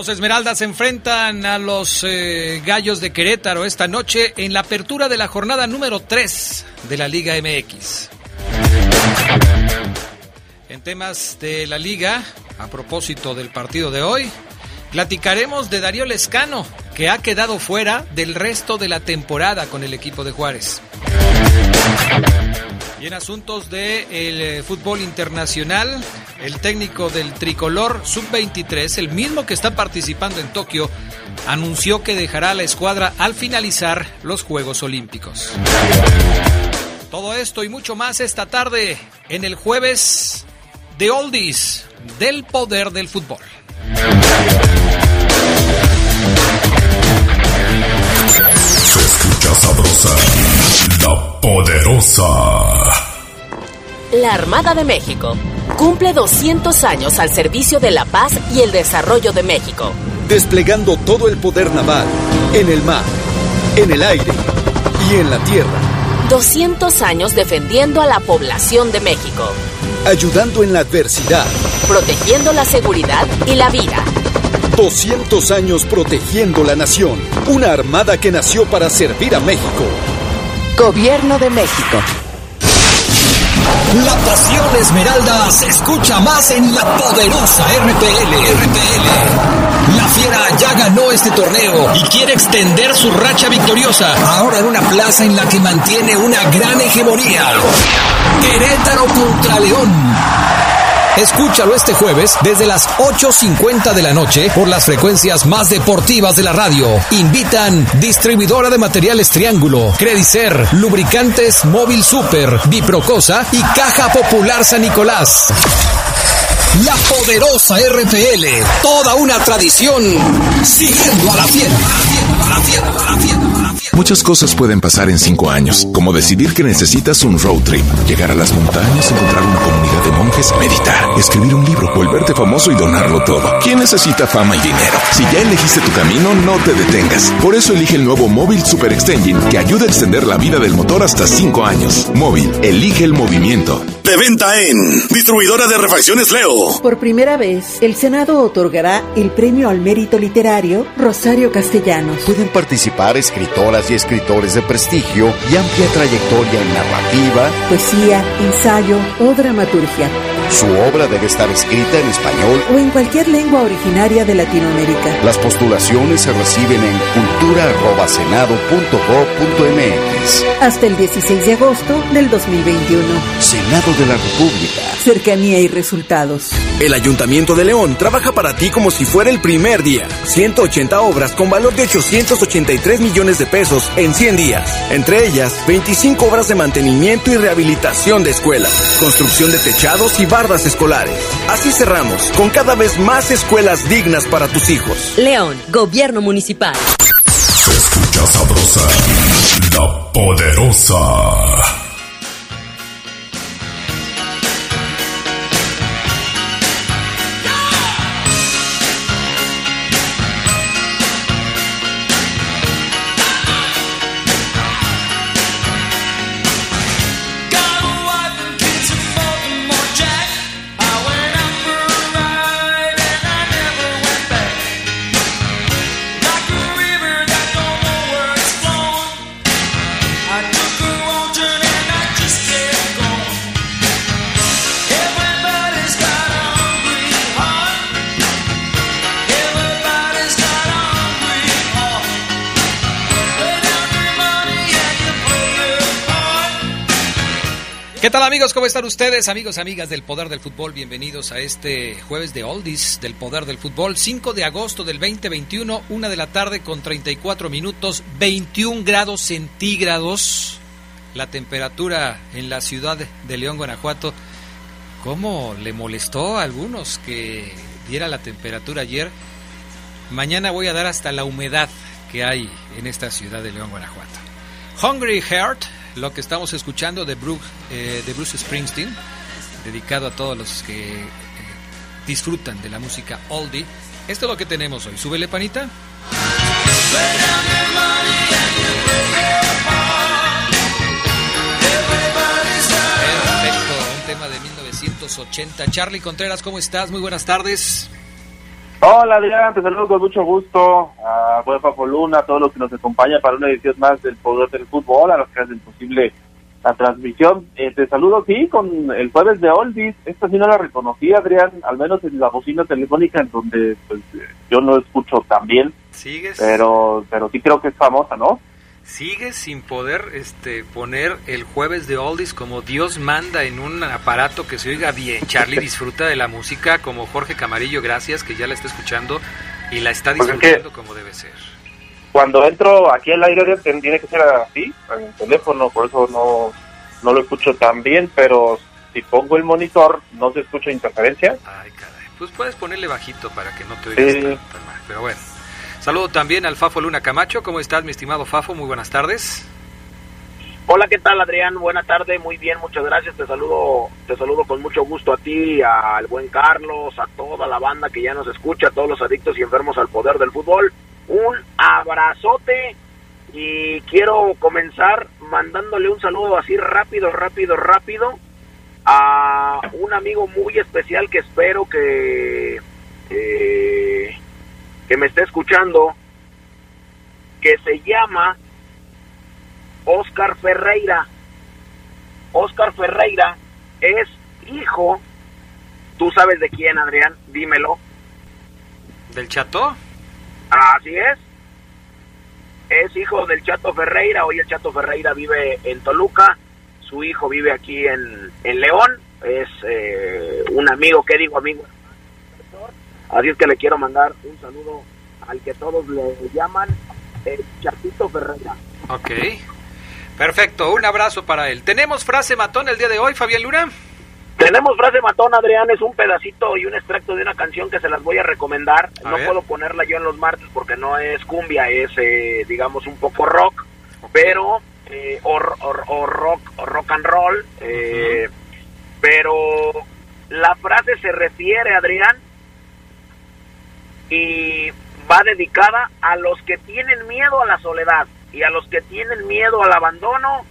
Los Esmeraldas se enfrentan a los eh, Gallos de Querétaro esta noche en la apertura de la jornada número 3 de la Liga MX. En temas de la liga, a propósito del partido de hoy, platicaremos de Darío Lescano, que ha quedado fuera del resto de la temporada con el equipo de Juárez. Y en asuntos del de eh, fútbol internacional, el técnico del tricolor sub-23, el mismo que está participando en Tokio, anunció que dejará la escuadra al finalizar los Juegos Olímpicos. Todo esto y mucho más esta tarde en el jueves de Oldies del poder del fútbol. Sabrosa, la poderosa. La Armada de México cumple 200 años al servicio de la paz y el desarrollo de México. Desplegando todo el poder naval, en el mar, en el aire y en la tierra. 200 años defendiendo a la población de México. Ayudando en la adversidad. Protegiendo la seguridad y la vida. 200 años protegiendo la nación. Una armada que nació para servir a México. Gobierno de México. La pasión esmeralda se escucha más en la poderosa RPL. RPL. La fiera ya ganó este torneo y quiere extender su racha victoriosa. Ahora en una plaza en la que mantiene una gran hegemonía. Querétaro contra León. Escúchalo este jueves desde las 8.50 de la noche por las frecuencias más deportivas de la radio. Invitan distribuidora de materiales Triángulo, Credicer, Lubricantes Móvil Super, Biprocosa y Caja Popular San Nicolás. La poderosa RPL, toda una tradición, siguiendo a la fiesta. A la fiesta, a la fiesta. Muchas cosas pueden pasar en cinco años, como decidir que necesitas un road trip, llegar a las montañas, encontrar una comunidad de monjes, meditar, escribir un libro, volverte famoso y donarlo todo. ¿Quién necesita fama y dinero? Si ya elegiste tu camino, no te detengas. Por eso elige el nuevo Móvil Super Extension que ayuda a extender la vida del motor hasta cinco años. Móvil, elige el movimiento. De venta en Distribuidora de Refacciones Leo. Por primera vez, el Senado otorgará el premio al mérito literario Rosario Castellanos. Pueden participar y escritores de prestigio y amplia trayectoria en narrativa, poesía, ensayo o dramaturgia. Su obra debe estar escrita en español o en cualquier lengua originaria de Latinoamérica. Las postulaciones se reciben en cultura.senado.gov.mx hasta el 16 de agosto del 2021. Senado de la República. Cercanía y resultados. El Ayuntamiento de León trabaja para ti como si fuera el primer día. 180 obras con valor de 883 millones de pesos en 100 días. Entre ellas, 25 obras de mantenimiento y rehabilitación de escuelas, construcción de techados y bardas escolares. Así cerramos, con cada vez más escuelas dignas para tus hijos. León, Gobierno Municipal. Se escucha sabrosa, la poderosa. ¿Cómo están ustedes? Amigos, amigas del Poder del Fútbol, bienvenidos a este jueves de Oldies del Poder del Fútbol, 5 de agosto del 2021, una de la tarde con 34 minutos, 21 grados centígrados, la temperatura en la ciudad de León, Guanajuato. cómo le molestó a algunos que diera la temperatura ayer. Mañana voy a dar hasta la humedad que hay en esta ciudad de León, Guanajuato. Hungry Heart, lo que estamos escuchando de Bruce, eh, de Bruce Springsteen, dedicado a todos los que eh, disfrutan de la música oldie. Esto es lo que tenemos hoy. Súbele, panita. Perfecto, un tema de 1980. Charlie Contreras, ¿cómo estás? Muy buenas tardes. Hola Adrián, te saludo con mucho gusto a Papo Luna, a todos los que nos acompañan para una edición más del Poder del Fútbol, a los que hacen posible la transmisión. Eh, te saludo, sí, con el jueves de Oldies. Esta sí no la reconocí, Adrián, al menos en la bocina telefónica, en donde pues, yo no escucho tan bien. ¿Sigues? Pero, pero sí creo que es famosa, ¿no? Sigues sin poder este, poner el jueves de Oldies como Dios manda en un aparato que se oiga bien. Charlie disfruta de la música como Jorge Camarillo, gracias, que ya la está escuchando y la está Pues es disfrutando como debe ser. Cuando entro aquí al aire tiene que ser así, en el teléfono, por eso no, no lo escucho tan bien, pero si pongo el monitor no se escucha interferencia. Ay, caray. Pues puedes ponerle bajito para que no te oigas Sí. tan, tan mal. Pero bueno. Saludo también al Fafo Luna Camacho. ¿Cómo estás, mi estimado Fafo? Muy buenas tardes. Hola, ¿qué tal, Adrián? Buena tarde, muy bien, muchas gracias. Te saludo, te saludo con mucho gusto a ti, al buen Carlos, a toda la banda que ya nos escucha, a todos los adictos y enfermos al poder del fútbol. Un abrazote y quiero comenzar mandándole un saludo así rápido, rápido, rápido a un amigo muy especial que espero que eh, que me esté escuchando, que se llama Oscar Ferreira. Oscar Ferreira es hijo, tú sabes de quién, Adrián, dímelo. ¿Del Chato? Así es. Es hijo del Chato Ferreira. Hoy el Chato Ferreira vive en Toluca. Su hijo vive aquí en, en León. Es eh, un amigo, ¿qué digo amigo? Así es que le quiero mandar un saludo al que todos le llaman el Chatito Ferreira. Ok. Perfecto, un abrazo para él. ¿Tenemos frase matón el día de hoy, Fabián Luna? Tenemos frase matón, Adrián, es un pedacito y un extracto de una canción que se las voy a recomendar. A no ver. puedo ponerla yo en los martes porque no es cumbia, es, eh, digamos, un poco rock, pero, eh, o, o- o rock, o rock and roll, eh, pero la frase se refiere, Adrián, y va dedicada a los que tienen miedo a la soledad y a los que tienen miedo al abandono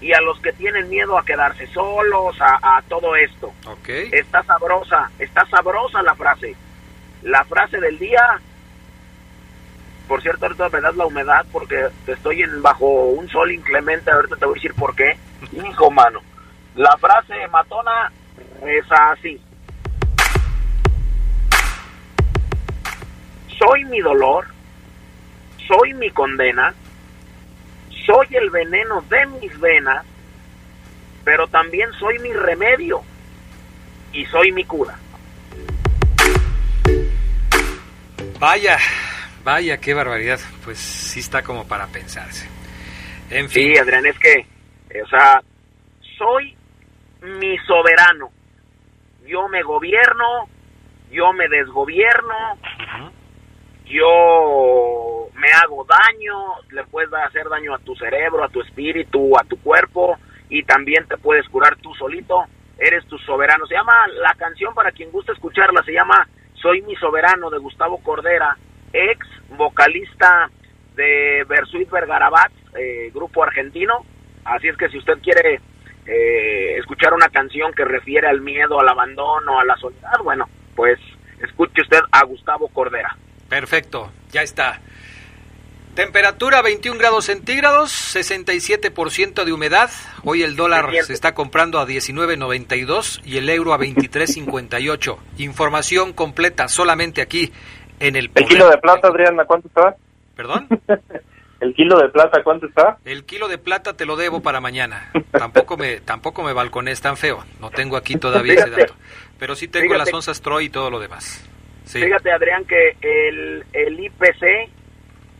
y a los que tienen miedo a quedarse solos, a, a todo esto. Ok. Está sabrosa, está sabrosa la frase. La frase del día, por cierto, ahorita me das la humedad porque estoy en, bajo un sol inclemente, ahorita te voy a decir por qué. Hijo, mano. La frase matona es así. Soy mi dolor, soy mi condena, soy el veneno de mis venas, pero también soy mi remedio y soy mi cura. Vaya, vaya, qué barbaridad. Pues sí está como para pensarse. En fin. Sí, Adrián, es que, eh, o sea, soy mi soberano. Yo me gobierno, yo me desgobierno, yo me hago daño, le puedes hacer daño a tu cerebro, a tu espíritu, a tu cuerpo y también te puedes curar tú solito. Eres tu soberano. Se llama la canción para quien gusta escucharla, se llama Soy mi soberano de Gustavo Cordera, ex vocalista de Versuit Vergarabat, eh, grupo argentino. Así es que si usted quiere eh, escuchar una canción que refiere al miedo, al abandono, a la soledad, bueno, pues escuche usted a Gustavo Cordera. Perfecto, ya está. Temperatura 21 grados centígrados, 67% de humedad. Hoy el dólar se está comprando a 19.92 y el euro a 23.58. Información completa solamente aquí en el ¿El kilo de plata, Adrián, a cuánto está? ¿Perdón? ¿El kilo de plata cuánto está? El kilo de plata te lo debo para mañana. Tampoco me tampoco me balcones tan feo. No tengo aquí todavía ese dato. Pero sí tengo Fíjate. las onzas Troy y todo lo demás. Sí. Fíjate, Adrián, que el, el IPC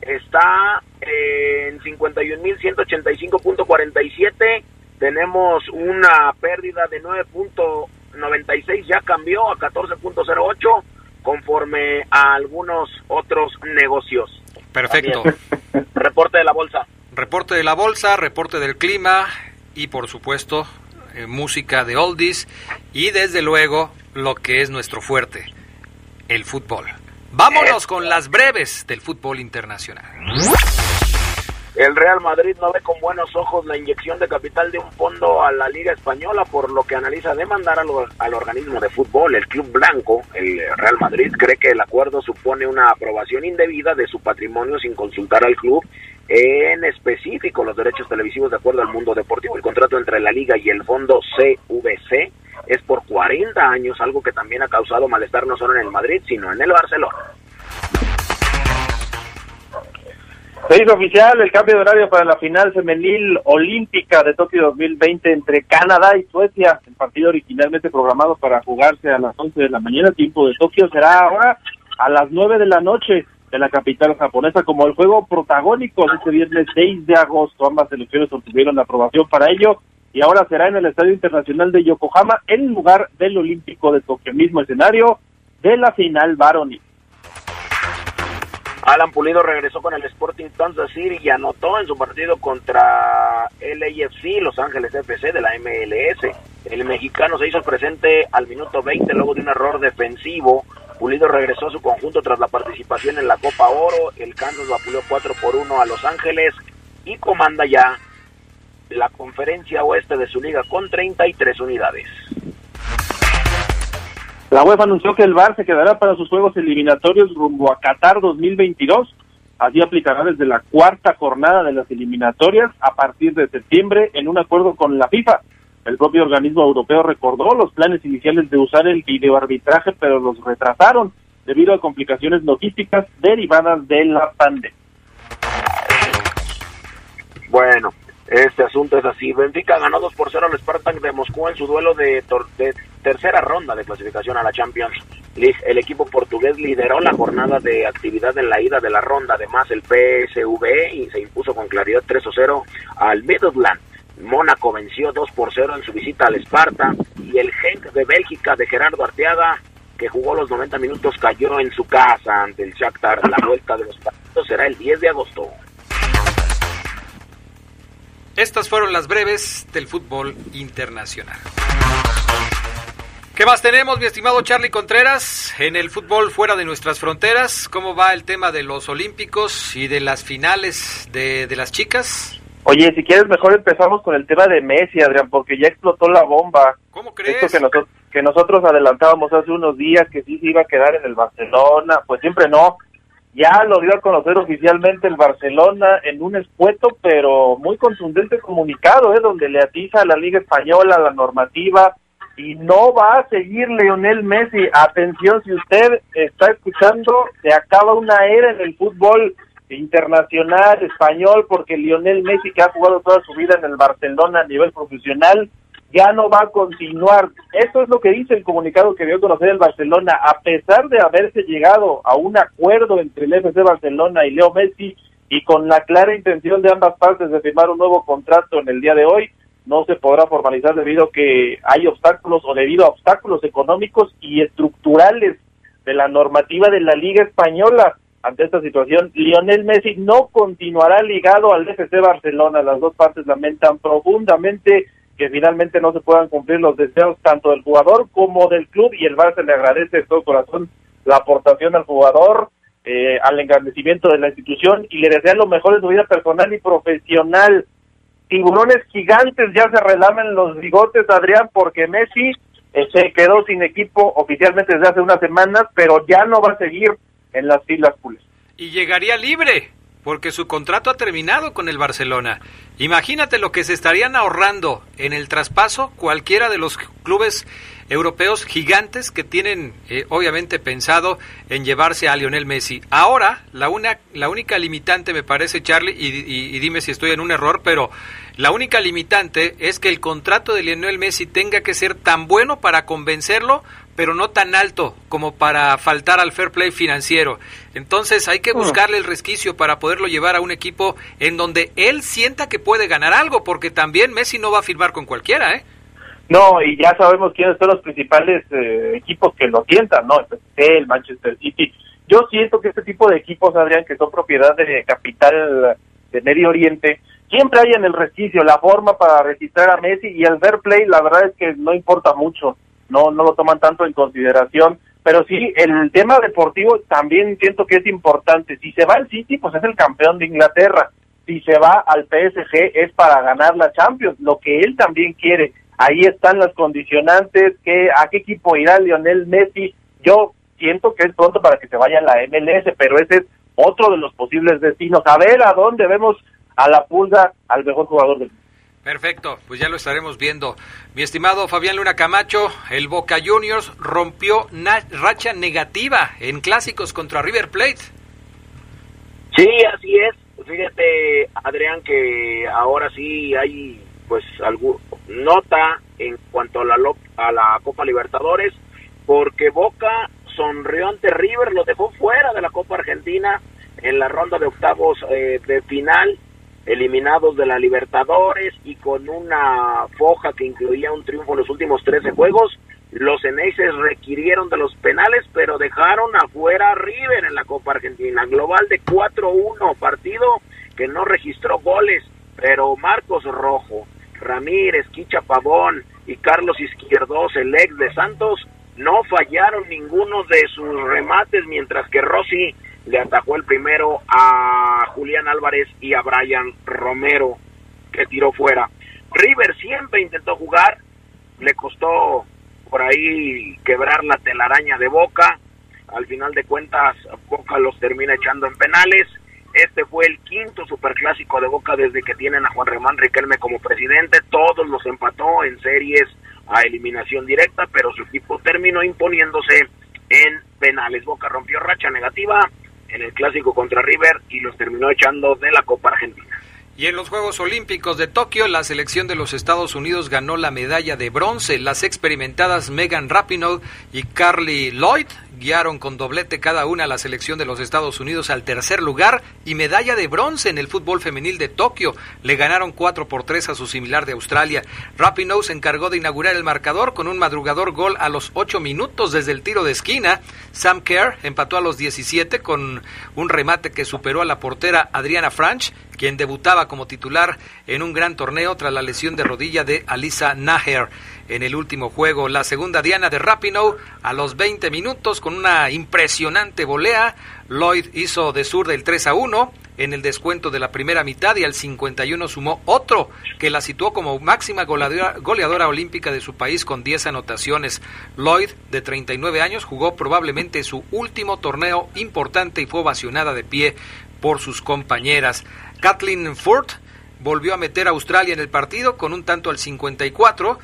está en 51.185.47. Tenemos una pérdida de 9 punto- 96 ya cambió a 14.08 conforme a algunos otros negocios. Perfecto. reporte de la bolsa. Reporte de la bolsa, reporte del clima y por supuesto eh, música de oldies y desde luego lo que es nuestro fuerte, el fútbol. Vámonos con las breves del fútbol internacional. El Real Madrid no ve con buenos ojos la inyección de capital de un fondo a la Liga Española, por lo que analiza demandar al, al, organismo de fútbol. El Club Blanco, el Real Madrid, cree que el acuerdo supone una aprobación indebida de su patrimonio sin consultar al club, en específico los derechos televisivos de acuerdo al mundo deportivo. El contrato entre la Liga y el fondo CVC es por 40 años, algo que también ha causado malestar no solo en el Madrid, sino en el Barcelona. Se hizo oficial el cambio de horario para la final femenil olímpica de Tokio 2020 entre Canadá y Suecia. El partido originalmente programado para jugarse a las 11 de la mañana, tiempo de Tokio, será ahora a las 9 de la noche de la capital japonesa como el juego protagónico de este viernes 6 de agosto. Ambas selecciones obtuvieron la aprobación para ello y ahora será en el Estadio Internacional de Yokohama en lugar del Olímpico de Tokio, mismo escenario de la final varonil. Alan Pulido regresó con el Sporting Kansas City y anotó en su partido contra el AFC Los Ángeles FC de la MLS. El mexicano se hizo presente al minuto 20 luego de un error defensivo. Pulido regresó a su conjunto tras la participación en la Copa Oro. El Kansas vapuleó 4 por 1 a Los Ángeles y comanda ya la conferencia oeste de su liga con 33 unidades. La UEFA anunció que el VAR se quedará para sus juegos eliminatorios rumbo a Qatar 2022. Así aplicará desde la cuarta jornada de las eliminatorias a partir de septiembre en un acuerdo con la FIFA. El propio organismo europeo recordó los planes iniciales de usar el videoarbitraje, pero los retrasaron debido a complicaciones logísticas derivadas de la pandemia. Bueno, este asunto es así. Benfica ganó 2 por 0 al Spartak de Moscú en su duelo de, tercera ronda de clasificación a la Champions League. El equipo portugués lideró la jornada de actividad en la ida de la ronda. Además, el PSV y se impuso con claridad 3 0 al Midland. Mónaco venció 2 por 0 en su visita al Esparta. Y el Genk de Bélgica de Gerardo Arteaga, que jugó los 90 minutos, cayó en su casa ante el Shakhtar. La vuelta de los partidos será el 10 de agosto. Estas fueron las breves del fútbol internacional. ¿Qué más tenemos, mi estimado Charlie Contreras? En el fútbol fuera de nuestras fronteras, ¿cómo va el tema de los Olímpicos y de las finales de, de las chicas? Oye, si quieres, mejor empezamos con el tema de Messi, Adrián, porque ya explotó la bomba. ¿Cómo crees? Esto que nosotros, que nosotros adelantábamos hace unos días que sí se iba a quedar en el Barcelona, pues siempre no ya lo dio a conocer oficialmente el Barcelona en un espueto pero muy contundente comunicado, ¿eh? donde le atiza a la Liga Española la normativa y no va a seguir Leonel Messi. Atención, si usted está escuchando, se acaba una era en el fútbol internacional español porque Lionel Messi, que ha jugado toda su vida en el Barcelona a nivel profesional, ya no va a continuar. Eso es lo que dice el comunicado que dio a conocer el Barcelona. A pesar de haberse llegado a un acuerdo entre el FC Barcelona y Leo Messi y con la clara intención de ambas partes de firmar un nuevo contrato en el día de hoy, no se podrá formalizar debido a que hay obstáculos o debido a obstáculos económicos y estructurales de la normativa de la Liga Española. Ante esta situación, Lionel Messi no continuará ligado al FC Barcelona. Las dos partes lamentan profundamente que finalmente no se puedan cumplir los deseos tanto del jugador como del club y el Barça le agradece de todo corazón la aportación al jugador, eh, al engrandecimiento de la institución y le desea lo mejor en su vida personal y profesional. Tiburones gigantes ya se relamen los bigotes, Adrián, porque Messi se quedó sin equipo oficialmente desde hace unas semanas, pero ya no va a seguir en las filas pules. Y llegaría libre porque su contrato ha terminado con el Barcelona. Imagínate lo que se estarían ahorrando en el traspaso cualquiera de los clubes europeos gigantes que tienen eh, obviamente pensado en llevarse a Lionel Messi. Ahora, la, una, la única limitante me parece, Charlie, y, y dime si estoy en un error, pero la única limitante es que el contrato de Lionel Messi tenga que ser tan bueno para convencerlo pero no tan alto como para faltar al fair play financiero. Entonces hay que mm. buscarle el resquicio para poderlo llevar a un equipo en donde él sienta que puede ganar algo, porque también Messi no va a firmar con cualquiera, ¿eh? No, y ya sabemos quiénes son los principales eh, equipos que lo sientan, ¿no? El el Manchester City. Yo siento que este tipo de equipos, Adrián, que son propiedad de capital de Medio Oriente, siempre hay en el resquicio la forma para registrar a Messi y el fair play, la verdad es que no importa mucho, no, no lo toman tanto en consideración. Pero sí, el tema deportivo también siento que es importante. Si se va al City, pues es el campeón de Inglaterra. Si se va al PSG es para ganar la Champions, lo que él también quiere. Ahí están las condicionantes, que a qué equipo irá Lionel Messi. Yo siento que es pronto para que se vaya a la MLS, pero ese es otro de los posibles destinos. A ver a dónde vemos a la pulga al mejor jugador del mundo. Perfecto, pues ya lo estaremos viendo. Mi estimado Fabián Luna Camacho, el Boca Juniors rompió racha negativa en clásicos contra River Plate. Sí, así es. Fíjate, Adrián, que ahora sí hay pues algún nota en cuanto a la a la Copa Libertadores, porque Boca sonrió ante River, lo dejó fuera de la Copa Argentina en la ronda de octavos eh, de final eliminados de la Libertadores y con una foja que incluía un triunfo en los últimos 13 juegos. Los Eneises requirieron de los penales, pero dejaron afuera a River en la Copa Argentina. Global de 4-1, partido que no registró goles, pero Marcos Rojo, Ramírez, Quicha Pavón y Carlos Izquierdos, el ex de Santos, no fallaron ninguno de sus remates, mientras que Rossi le atajó el primero a Julián Álvarez y a Brian Romero, que tiró fuera. River siempre intentó jugar, le costó por ahí quebrar la telaraña de Boca, al final de cuentas Boca los termina echando en penales. Este fue el quinto superclásico de Boca desde que tienen a Juan Remán Riquelme como presidente. Todos los empató en series a eliminación directa, pero su equipo terminó imponiéndose en penales. Boca rompió racha negativa en el clásico contra River y los terminó echando de la Copa Argentina. Y en los Juegos Olímpicos de Tokio, la selección de los Estados Unidos ganó la medalla de bronce. Las experimentadas Megan Rapinoe y Carly Lloyd guiaron con doblete cada una a la selección de los Estados Unidos al tercer lugar y medalla de bronce en el fútbol femenil de Tokio. Le ganaron 4 por 3 a su similar de Australia. Rapinoe se encargó de inaugurar el marcador con un madrugador gol a los 8 minutos desde el tiro de esquina. Sam Kerr empató a los 17 con un remate que superó a la portera Adriana Franch, quien debutaba como titular en un gran torneo tras la lesión de rodilla de Alisa Naher en el último juego. La segunda Diana de Rapinoe a los 20 minutos con una impresionante volea. Lloyd hizo de sur del 3 a 1 en el descuento de la primera mitad y al 51 sumó otro que la situó como máxima goleadora, goleadora olímpica de su país con 10 anotaciones. Lloyd, de 39 años, jugó probablemente su último torneo importante y fue ovacionada de pie por sus compañeras. Kathleen Ford volvió a meter a Australia en el partido con un tanto al 54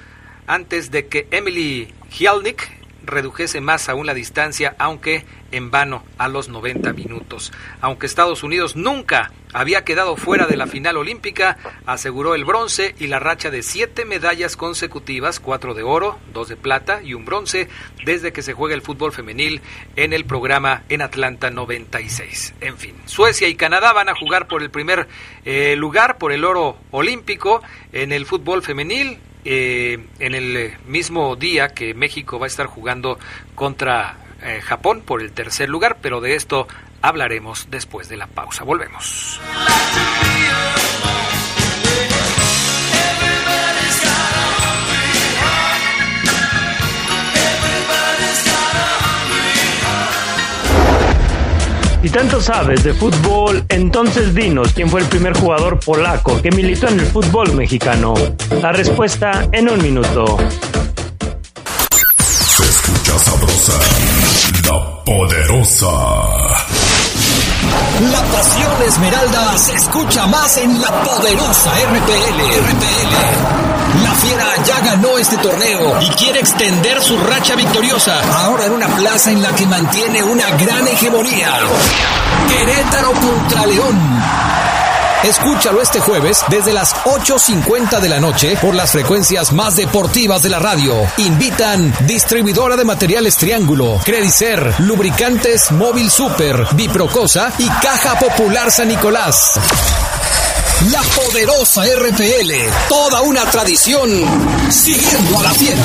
antes de que Emily Hialnik redujese más aún la distancia, aunque en vano a los 90 minutos. Aunque Estados Unidos nunca había quedado fuera de la final olímpica, aseguró el bronce y la racha de siete medallas consecutivas, cuatro de oro, dos de plata y un bronce, desde que se juega el fútbol femenil en el programa en Atlanta 96. En fin, Suecia y Canadá van a jugar por el primer eh, lugar, por el oro olímpico en el fútbol femenil eh, en el mismo día que México va a estar jugando contra eh, Japón por el tercer lugar, pero de esto hablaremos después de la pausa. Volvemos. Si tanto sabes de fútbol, entonces dinos quién fue el primer jugador polaco que militó en el fútbol mexicano. La respuesta en un minuto. Poderosa. La pasión esmeralda se escucha más en la poderosa RPL. RPL. La fiera ya ganó este torneo y quiere extender su racha victoriosa. Ahora en una plaza en la que mantiene una gran hegemonía. Querétaro contra León. Escúchalo este jueves desde las 8.50 de la noche por las frecuencias más deportivas de la radio. Invitan distribuidora de materiales Triángulo, Credicer, Lubricantes Móvil Super, Biprocosa y Caja Popular San Nicolás. La poderosa RPL, toda una tradición, siguiendo a la fiera.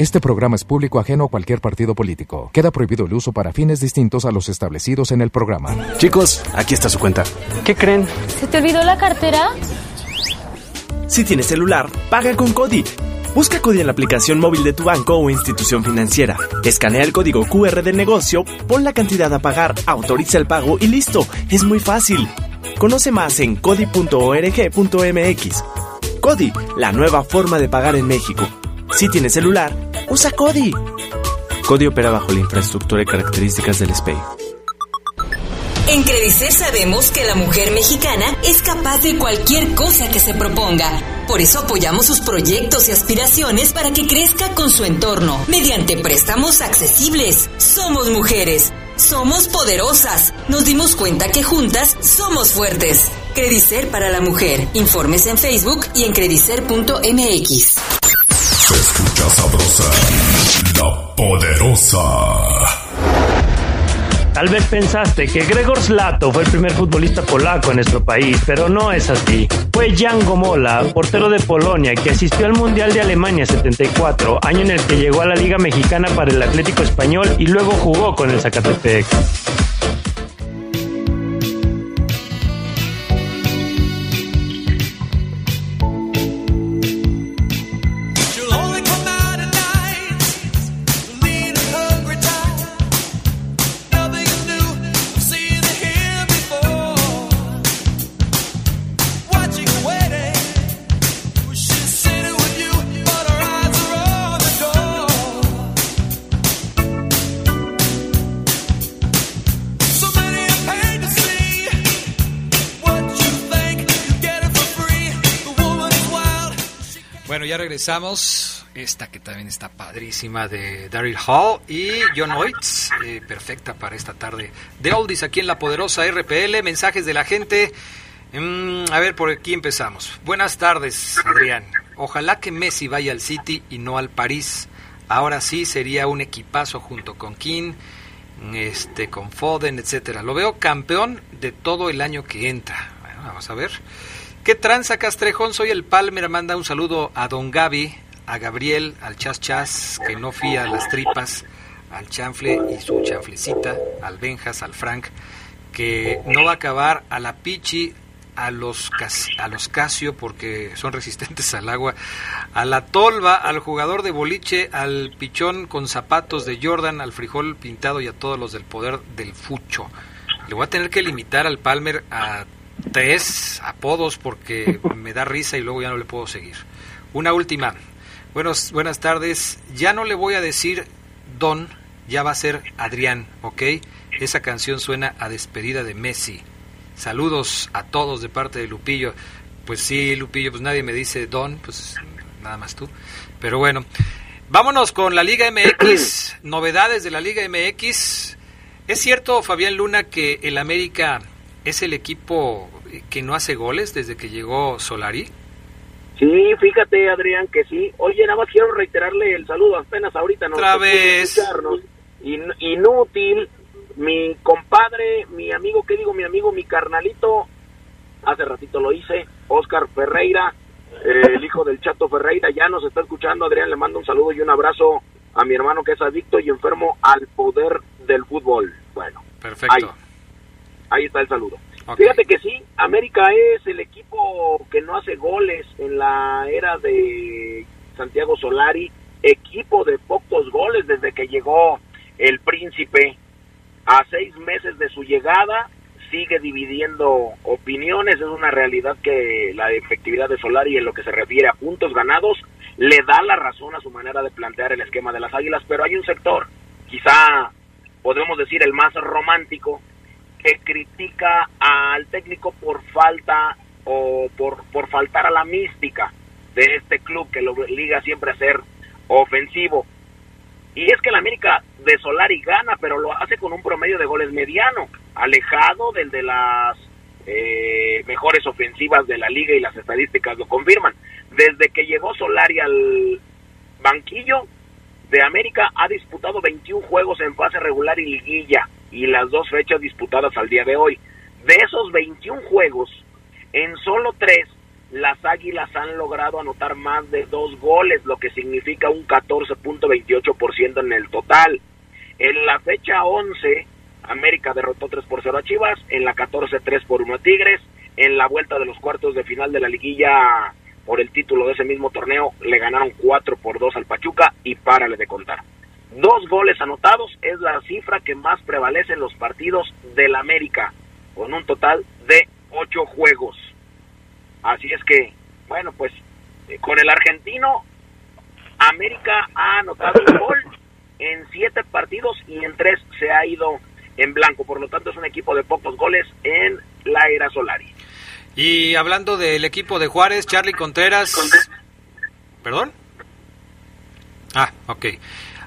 Este programa es público ajeno a cualquier partido político. Queda prohibido el uso para fines distintos a los establecidos en el programa. Chicos, aquí está su cuenta. ¿Qué creen? ¿Se te olvidó la cartera? Si tienes celular, paga con Cody. Busca Cody en la aplicación móvil de tu banco o institución financiera. Escanea el código QR del negocio, pon la cantidad a pagar, autoriza el pago y listo. Es muy fácil. Conoce más en cody.org.mx. Cody, la nueva forma de pagar en México. Si tienes celular, usa Cody. Cody opera bajo la infraestructura y características del SPEI. En Credicer sabemos que la mujer mexicana es capaz de cualquier cosa que se proponga. Por eso apoyamos sus proyectos y aspiraciones para que crezca con su entorno, mediante préstamos accesibles. Somos mujeres. Somos poderosas. Nos dimos cuenta que juntas somos fuertes. Credicer para la mujer. Informes en Facebook y en credicer.mx. Sabrosa, la poderosa. Tal vez pensaste que Gregor Slato fue el primer futbolista polaco en nuestro país, pero no es así. Fue Jan Gomola, portero de Polonia, que asistió al Mundial de Alemania 74, año en el que llegó a la Liga Mexicana para el Atlético Español y luego jugó con el Zacatepec. Regresamos. Esta que también está padrísima de Daryl Hall y John Oates, eh, perfecta para esta tarde de Oldies aquí en la poderosa RPL. Mensajes de la gente. Mm, a ver, por aquí empezamos. Buenas tardes, Adrián. Ojalá que Messi vaya al City y no al París. Ahora sí sería un equipazo junto con King, este, con Foden, etcétera. Lo veo campeón de todo el año que entra. Bueno, vamos a ver. ¿Qué tranza, Castrejón? Soy el Palmer. Manda un saludo a Don Gaby, a Gabriel, al Chas Chas, que no fía las tripas, al Chanfle y su chanflecita, al Benjas, al Frank, que no va a acabar, a la Pichi, a los, a los Casio, porque son resistentes al agua, a la Tolva, al jugador de boliche, al Pichón con zapatos de Jordan, al Frijol pintado y a todos los del poder del Fucho. Le voy a tener que limitar al Palmer a tres apodos porque me da risa y luego ya no le puedo seguir. Una última. Buenos, buenas tardes. Ya no le voy a decir Don, ya va a ser Adrián, ¿ok? Esa canción suena a despedida de Messi. Saludos a todos de parte de Lupillo. Pues sí, Lupillo, pues nadie me dice Don, pues nada más tú. Pero bueno, vámonos con la Liga MX. Novedades de la Liga MX. ¿Es cierto, Fabián Luna, que el América es el equipo que no hace goles desde que llegó Solari? Sí, fíjate, Adrián, que sí. Oye, nada más quiero reiterarle el saludo apenas ahorita. ¿no? Otra vez. In- inútil. Mi compadre, mi amigo, ¿qué digo? Mi amigo, mi carnalito. Hace ratito lo hice. Oscar Ferreira, eh, el hijo del Chato Ferreira, ya nos está escuchando. Adrián, le mando un saludo y un abrazo a mi hermano que es adicto y enfermo al poder del fútbol. Bueno, Perfecto. ahí, ahí está el saludo. Fíjate que sí, América es el equipo que no hace goles en la era de Santiago Solari, equipo de pocos goles desde que llegó el príncipe. A seis meses de su llegada sigue dividiendo opiniones, es una realidad que la efectividad de Solari en lo que se refiere a puntos ganados le da la razón a su manera de plantear el esquema de las Águilas, pero hay un sector, quizá podemos decir el más romántico, que critica al técnico por falta o por, por faltar a la mística de este club que lo obliga siempre a ser ofensivo. Y es que el América de Solari gana, pero lo hace con un promedio de goles mediano, alejado del de las eh, mejores ofensivas de la liga y las estadísticas lo confirman. Desde que llegó Solari al banquillo de América ha disputado 21 juegos en fase regular y liguilla y las dos fechas disputadas al día de hoy. De esos 21 juegos, en solo tres las Águilas han logrado anotar más de dos goles, lo que significa un 14.28% en el total. En la fecha 11, América derrotó 3 por 0 a Chivas, en la 14 3 por 1 a Tigres, en la vuelta de los cuartos de final de la liguilla por el título de ese mismo torneo le ganaron 4 por 2 al Pachuca y párale de contar. Dos goles anotados es la cifra que más prevalece en los partidos del América, con un total de 8 juegos. Así es que, bueno, pues eh, con el argentino, América ha anotado un gol en siete partidos y en tres se ha ido en blanco. Por lo tanto, es un equipo de pocos goles en la era Solari. Y hablando del equipo de Juárez, Charlie Contreras. ¿Perdón? Ah, ok.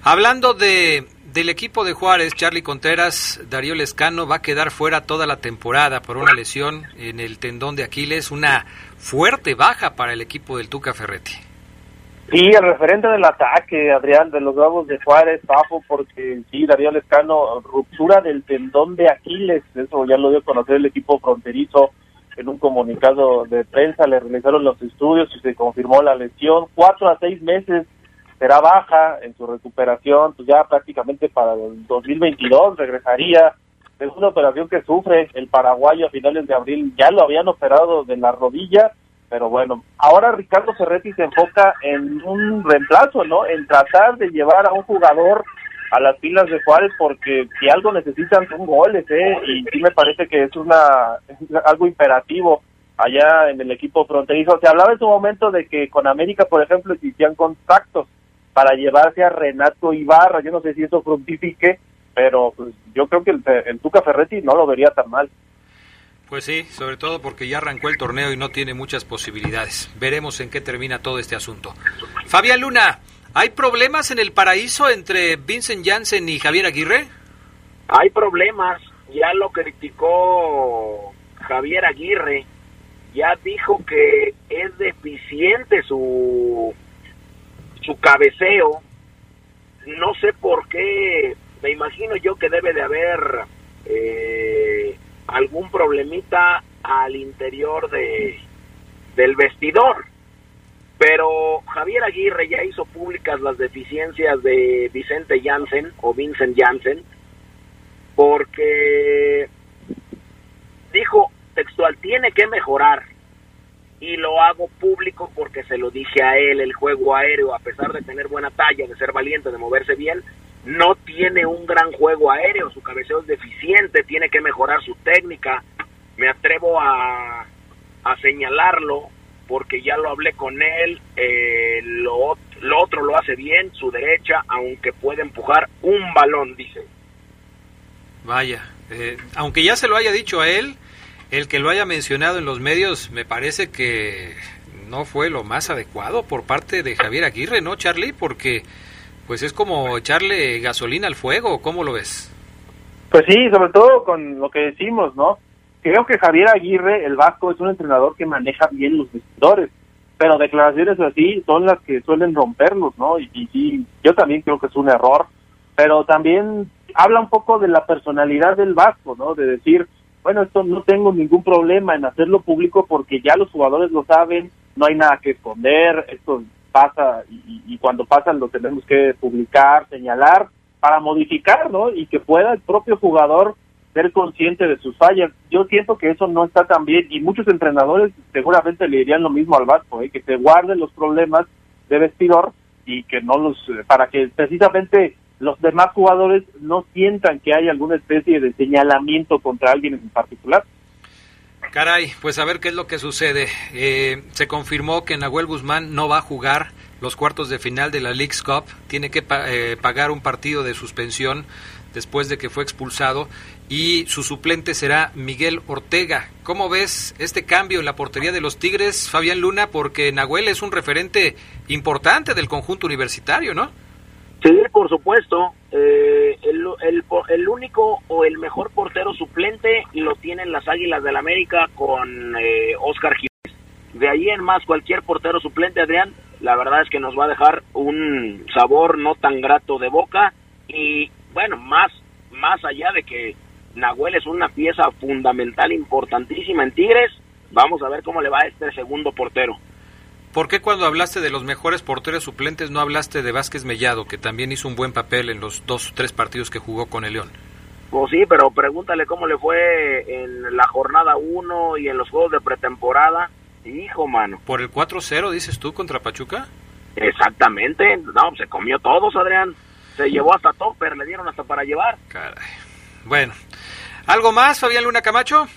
Hablando de, del equipo de Juárez, Charlie Contreras, Darío Lescano va a quedar fuera toda la temporada por una lesión en el tendón de Aquiles, una fuerte baja para el equipo del Tuca Ferretti. Sí, el referente del ataque, Adrián, de los Bravos de Juárez, bajo, porque sí, Darío Lescano, ruptura del tendón de Aquiles, eso ya lo dio a conocer el equipo fronterizo en un comunicado de prensa, le realizaron los estudios y se confirmó la lesión, cuatro a seis meses será baja en su recuperación, pues ya prácticamente para el 2022 regresaría. Es una operación que sufre el paraguayo a finales de abril, ya lo habían operado de la rodilla, pero bueno, ahora Ricardo Ferretti se enfoca en un reemplazo, ¿no? En tratar de llevar a un jugador a las filas de Juárez porque si algo necesitan son goles, ¿eh? Y sí me parece que es una algo imperativo allá en el equipo fronterizo. Se hablaba en su momento de que con América, por ejemplo, existían contactos para llevarse a Renato Ibarra. Yo no sé si eso fructifique, pero pues, yo creo que el, el Tuca Ferretti no lo vería tan mal. Pues sí, sobre todo porque ya arrancó el torneo y no tiene muchas posibilidades. Veremos en qué termina todo este asunto. Fabián Luna, ¿hay problemas en el paraíso entre Vincent Janssen y Javier Aguirre? Hay problemas, ya lo criticó Javier Aguirre, ya dijo que es deficiente su su cabeceo. No sé por qué, me imagino yo que debe de haber eh, algún problemita al interior de del vestidor. Pero Javier Aguirre ya hizo públicas las deficiencias de Vicente Janssen o Vincent Janssen porque dijo textual, tiene que mejorar y lo hago público porque se lo dije a él, el juego aéreo, a pesar de tener buena talla, de ser valiente, de moverse bien, no tiene un gran juego aéreo, su cabeceo es deficiente, tiene que mejorar su técnica, me atrevo a, señalarlo porque ya lo hablé con él, eh, lo, lo otro lo hace bien, su derecha, aunque puede empujar un balón, dice. Vaya, eh, aunque ya se lo haya dicho a él, el que lo haya mencionado en los medios me parece que no fue lo más adecuado por parte de Javier Aguirre, ¿no, Charlie? Porque pues es como echarle gasolina al fuego, ¿cómo lo ves? Pues sí, sobre todo con lo que decimos, ¿no? Creo que Javier Aguirre, el vasco, es un entrenador que maneja bien los vestidores, pero declaraciones así son las que suelen romperlos, ¿no? Y, yo también creo que es un error, pero también habla un poco de la personalidad del vasco, ¿no? De decir, bueno, esto no tengo ningún problema en hacerlo público porque ya los jugadores lo saben, no hay nada que esconder, esto pasa y, y cuando pasa lo tenemos que publicar, señalar para modificar, ¿no? Y que pueda el propio jugador ser consciente de sus fallas. Yo siento que eso no está tan bien y muchos entrenadores seguramente le dirían lo mismo al Vasco, ¿eh? que se guarden los problemas de vestidor y que no los, para que precisamente los demás jugadores no sientan que hay alguna especie de señalamiento contra alguien en particular. Caray, pues a ver qué es lo que sucede. Eh, se confirmó que Nahuel Guzmán no va a jugar los cuartos de final de la League's Cup. Tiene que pa eh, pagar un partido de suspensión después de que fue expulsado y su suplente será Miguel Ortega. ¿Cómo ves este cambio en la portería de los Tigres, Fabián Luna? Porque Nahuel es un referente importante del conjunto universitario, ¿no? Sí, por supuesto. Eh, el, el, el, único o el mejor portero suplente lo tienen las Águilas del América con eh, Oscar Jiménez. De ahí en más, cualquier portero suplente, Adrián, la verdad es que nos va a dejar un sabor no tan grato de boca y bueno, más, más allá de que Nahuel es una pieza fundamental, importantísima en Tigres, vamos a ver cómo le va a este segundo portero. ¿Por qué cuando hablaste de los mejores porteros suplentes no hablaste de Vázquez Mellado, que también hizo un buen papel en los dos o tres partidos que jugó con el León? Pues sí, pero pregúntale cómo le fue en la jornada 1 y en los juegos de pretemporada. Hijo, mano. ¿Por el 4-0 dices tú contra Pachuca? Exactamente. No, se comió todos, Adrián. Se llevó hasta topper, le dieron hasta para llevar. Caray. Bueno. ¿Algo más, Fabián Luna Camacho?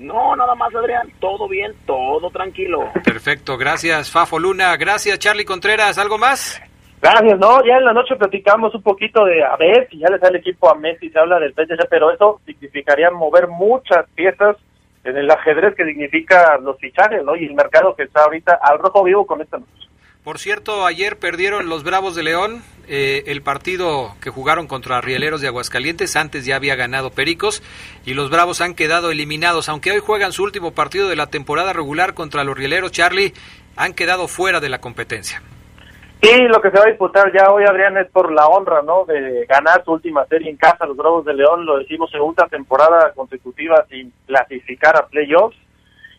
No, nada más, Adrián. Todo bien, todo tranquilo. Perfecto, gracias, Fafo Luna. Gracias, Charlie Contreras. ¿Algo más? Gracias, no, ya en la noche platicamos un poquito de a ver si ya le sale el equipo a Messi, se habla del PSG, pero eso significaría mover muchas piezas en el ajedrez que significa los fichajes, ¿no? Y el mercado que está ahorita al rojo vivo con esta noche. Por cierto, ayer perdieron los Bravos de León eh, el partido que jugaron contra Rieleros de Aguascalientes. Antes ya había ganado Pericos y los Bravos han quedado eliminados. Aunque hoy juegan su último partido de la temporada regular contra los Rieleros, Charlie, han quedado fuera de la competencia. Sí, lo que se va a disputar ya hoy, Adrián, es por la honra, ¿no? De ganar su última serie en casa, los Bravos de León, lo decimos, segunda temporada consecutiva sin clasificar a playoffs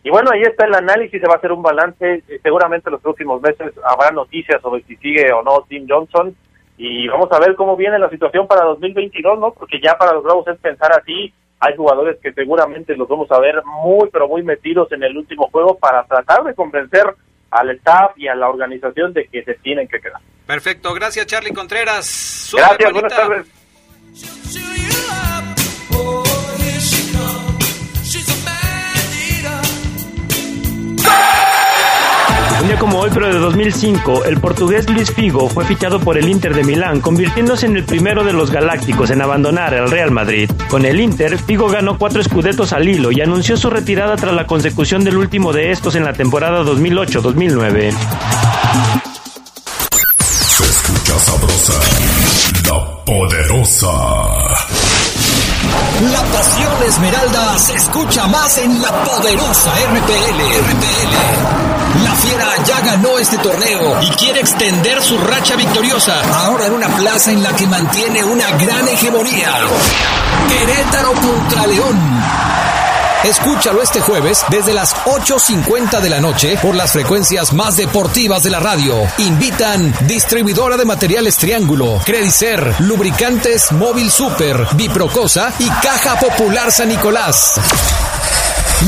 y bueno, ahí está el análisis, se va a hacer un balance, eh, seguramente los próximos meses habrá noticias sobre si sigue o no Tim Johnson y vamos a ver cómo viene la situación para 2022, ¿no? Porque ya para los Bravos es pensar así, hay jugadores que seguramente los vamos a ver muy, pero muy metidos en el último juego para tratar de convencer al staff y a la organización de que se tienen que quedar. Perfecto, gracias Charlie Contreras. gracias, buenas tardes. Un día como hoy, pero de 2005, el portugués Luis Figo fue fichado por el Inter de Milán, convirtiéndose en el primero de los galácticos en abandonar el Real Madrid. Con el Inter, Figo ganó cuatro escudetos al hilo y anunció su retirada tras la consecución del último de estos en la temporada 2008-2009. Se escucha sabrosa, la poderosa. La pasión esmeralda se escucha más en la poderosa RPL. RPL. La fiera ya ganó este torneo y quiere extender su racha victoriosa. Ahora en una plaza en la que mantiene una gran hegemonía. Querétaro contra León. Escúchalo este jueves desde las 8.50 de la noche por las frecuencias más deportivas de la radio. Invitan distribuidora de materiales Triángulo, Credicer, Lubricantes Móvil Super, Biprocosa y Caja Popular San Nicolás.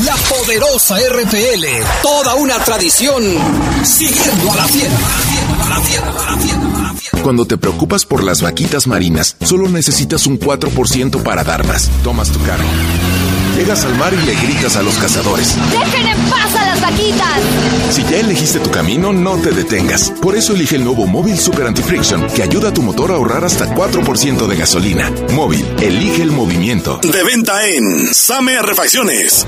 La poderosa RPL, toda una tradición, siguiendo a la fiera. Cuando te preocupas por las vaquitas marinas, solo necesitas un 4% para darlas. Tomas tu cargo. Llegas al mar y le gritas a los cazadores. ¡Dejen en paz a las vaquitas! Si ya elegiste tu camino, no te detengas. Por eso elige el nuevo Móvil Super Anti-Friction, que ayuda a tu motor a ahorrar hasta 4% de gasolina. Móvil, elige el movimiento. De venta en Same Refacciones.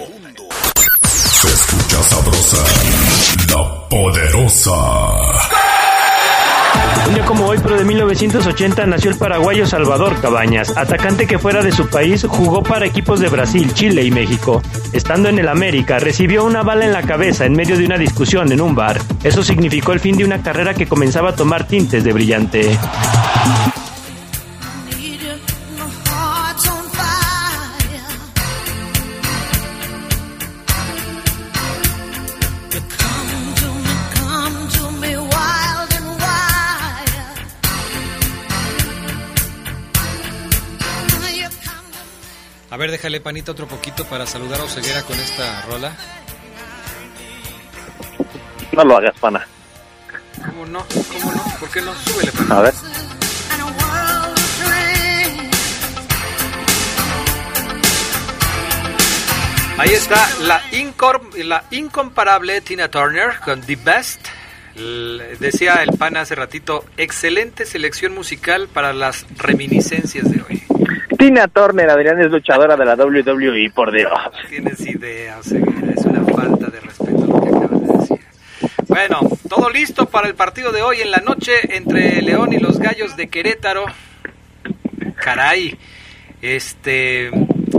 Sabrosa, la poderosa. Un día como hoy, pero de 1980, nació el paraguayo Salvador Cabañas, atacante que fuera de su país jugó para equipos de Brasil, Chile y México. Estando en el América, recibió una bala en la cabeza en medio de una discusión en un bar. Eso significó el fin de una carrera que comenzaba a tomar tintes de brillante. Ver, déjale panita otro poquito para saludar a Oseguera con esta rola. No lo hagas, pana. ¿Cómo no? ¿Cómo no? ¿Por qué no? Súbele, pana. A ver. Ahí está la, la incomparable Tina Turner con The Best. Decía el pana hace ratito, excelente selección musical para las reminiscencias de hoy. Tina Turner, Adrián, es luchadora de la WWE, por Dios. Tienes idea, Oseguera, es una falta de respeto lo que acabas de decir. Bueno, todo listo para el partido de hoy en la noche entre León y los Gallos de Querétaro. Caray, este,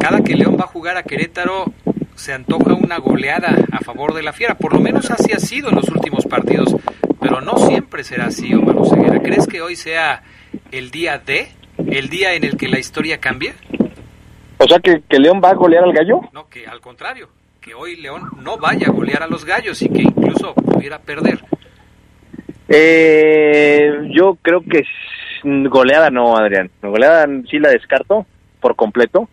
cada que León va a jugar a Querétaro se antoja una goleada a favor de la Fiera. Por lo menos así ha sido en los últimos partidos, pero no siempre será así, Omar Oseguera. ¿Crees que hoy sea el día de, el día en el que la historia cambia? O sea, que, que León va a golear al gallo. No, que al contrario, que hoy León no vaya a golear a los Gallos y que incluso pudiera perder. Eh, yo creo que goleada no, Adrián. Goleada sí la descarto por completo.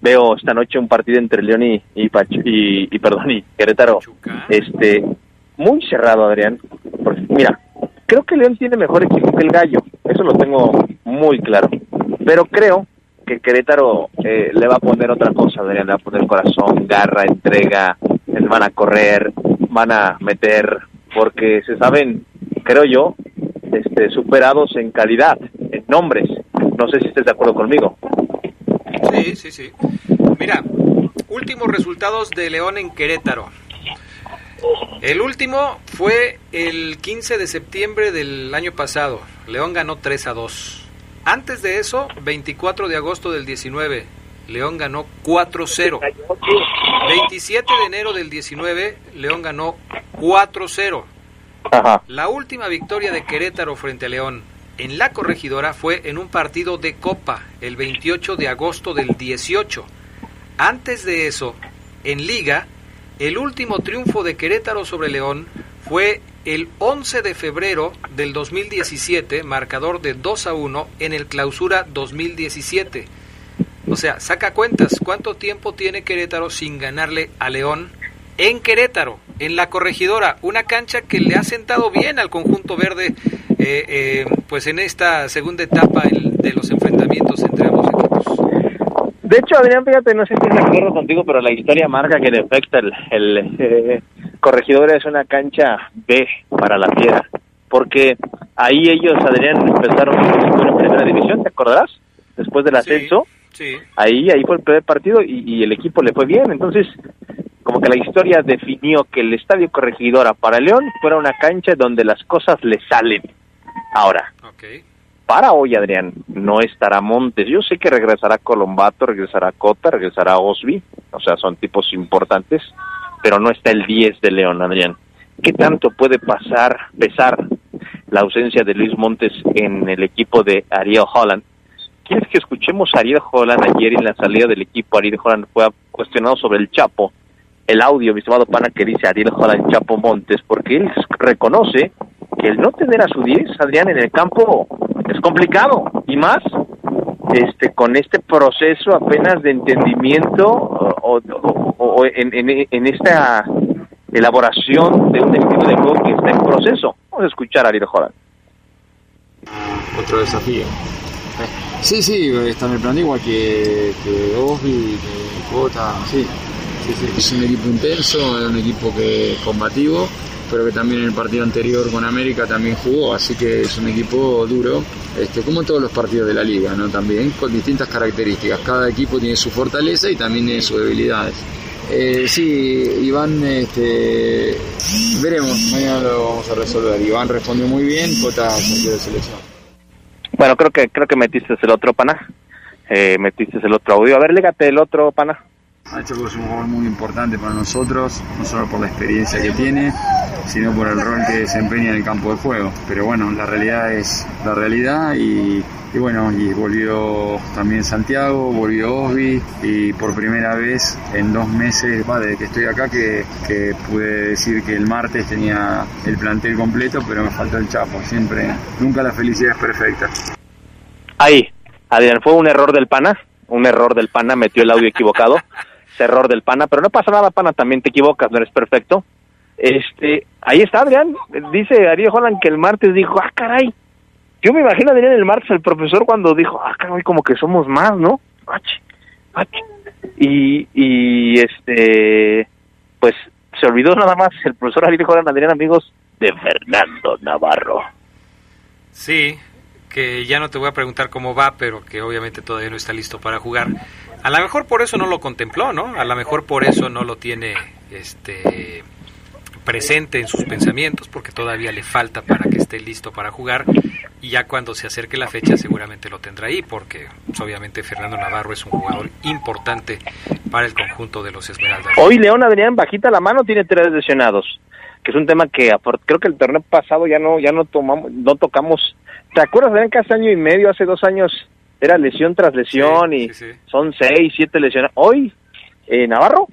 Veo esta noche un partido entre León y y, Pachu- y, y, perdón y Querétaro, este muy cerrado, Adrián. Porque, mira, creo que León tiene mejor equipo que el Gallo. Eso lo tengo muy claro. Pero creo que Querétaro eh, le va a poner otra cosa. Le va a poner corazón, garra, entrega. Van a correr, van a meter, porque se saben, creo yo, este, superados en calidad, en nombres. No sé si estés de acuerdo conmigo. Sí, sí, sí. Mira, últimos resultados de León en Querétaro. El último fue el 15 de septiembre del año pasado. León ganó 3 a 2. Antes de eso, 24 de agosto del 19, León ganó 4-0. 27 de enero del 19, León ganó 4-0. La última victoria de Querétaro frente a León en la corregidora fue en un partido de Copa el 28 de agosto del 18. Antes de eso, en Liga, el último triunfo de Querétaro sobre León fue el 11 de febrero del 2017, marcador de 2 a 1 en el Clausura 2017. O sea, saca cuentas, ¿cuánto tiempo tiene Querétaro sin ganarle a León en Querétaro, en la corregidora? Una cancha que le ha sentado bien al conjunto verde, eh, eh, pues en esta segunda etapa el- de los enfrentamientos entre ambos equipos. De hecho, Adrián, fíjate, no sé si de acuerdo contigo, pero la historia marca que en efecto el, el eh, corregidor es una cancha B para la fiera, porque ahí ellos, Adrián, empezaron en primera división, ¿te acordarás? Después del ascenso, Sí. ahí ahí fue el primer partido y, y el equipo le fue bien, entonces como que la historia definió que el estadio corregidora para León fuera una cancha donde las cosas le salen. Ahora, para hoy, Adrián, no estará Montes. Yo sé que regresará Colombato, regresará Cota, regresará Osby, o sea, son tipos importantes, pero no está el 10 de León, Adrián. ¿Qué tanto puede pasar, pesar la ausencia de Luis Montes en el equipo de Ariel Holland? ¿Quieres que escuchemos a Ariel Holland ayer en la salida del equipo? Ariel Holland fue cuestionado sobre el Chapo. El audio, mi estimado pana, que dice Ariel Holland Chapo Montes, porque él reconoce que el no tener a su 10, Adrián, en el campo es complicado. Y más, este con este proceso apenas de entendimiento o, o- o en, en- en esta elaboración de un estilo de juego que está en proceso. Vamos a escuchar a Ariel Holland. otro desafío. Sí, sí, está en el plan igual que, que Osby, que Cota, sí. Sí, sí. Es un equipo intenso, es un equipo que combativo, pero que también en el partido anterior con América también jugó, así que es un equipo duro, este, como todos los partidos de la liga, ¿no? También con distintas características. Cada equipo tiene su fortaleza y también tiene sus debilidades. Eh, sí, Iván, este, veremos, mañana lo vamos a resolver. Iván respondió muy bien, Cota salió de selección. Bueno, creo que creo que metiste el otro pana. Eh, metiste el otro audio. A ver, légate el otro pana. Nacho es un jugador muy importante para nosotros, no solo por la experiencia que tiene, sino por el rol que desempeña en el campo de juego. Pero bueno, la realidad es la realidad y, y bueno, y volvió también Santiago, volvió Osby y por primera vez en dos meses, va, desde que estoy acá, que, que pude decir que el martes tenía el plantel completo, pero me faltó el Chapo. Siempre, nunca la felicidad es perfecta. Ahí, Adrián, fue un error del pana. un error del pana, metió el audio equivocado, error del pana, pero no pasa nada, pana, también te equivocas, no eres perfecto. Este, ahí está Adrián, dice Ariel Holland que el martes dijo, ah, caray, yo me imagino Adrián el martes el profesor cuando dijo, ah, caray, como que somos más, ¿no? Ach, ach. Y, y este, pues se olvidó nada más el profesor Ariel Holland, Adrián, amigos, de Fernando Navarro. Sí, que ya no te voy a preguntar cómo va, pero que obviamente todavía no está listo para jugar. A lo mejor por eso no lo contempló, ¿no? A lo mejor por eso no lo tiene este presente en sus pensamientos, porque todavía le falta para que esté listo para jugar. Y ya cuando se acerque la fecha seguramente lo tendrá ahí, porque pues, obviamente Fernando Navarro es un jugador importante para el conjunto de los Esmeraldas. Hoy León Adrián bajita la mano tiene tres lesionados, que es un tema que creo que el torneo pasado ya no ya no tomamos no tocamos. ¿Te acuerdas Adrián que hace año y medio, hace dos años era lesión tras lesión y son seis, siete lesiones? Hoy eh, Navarro,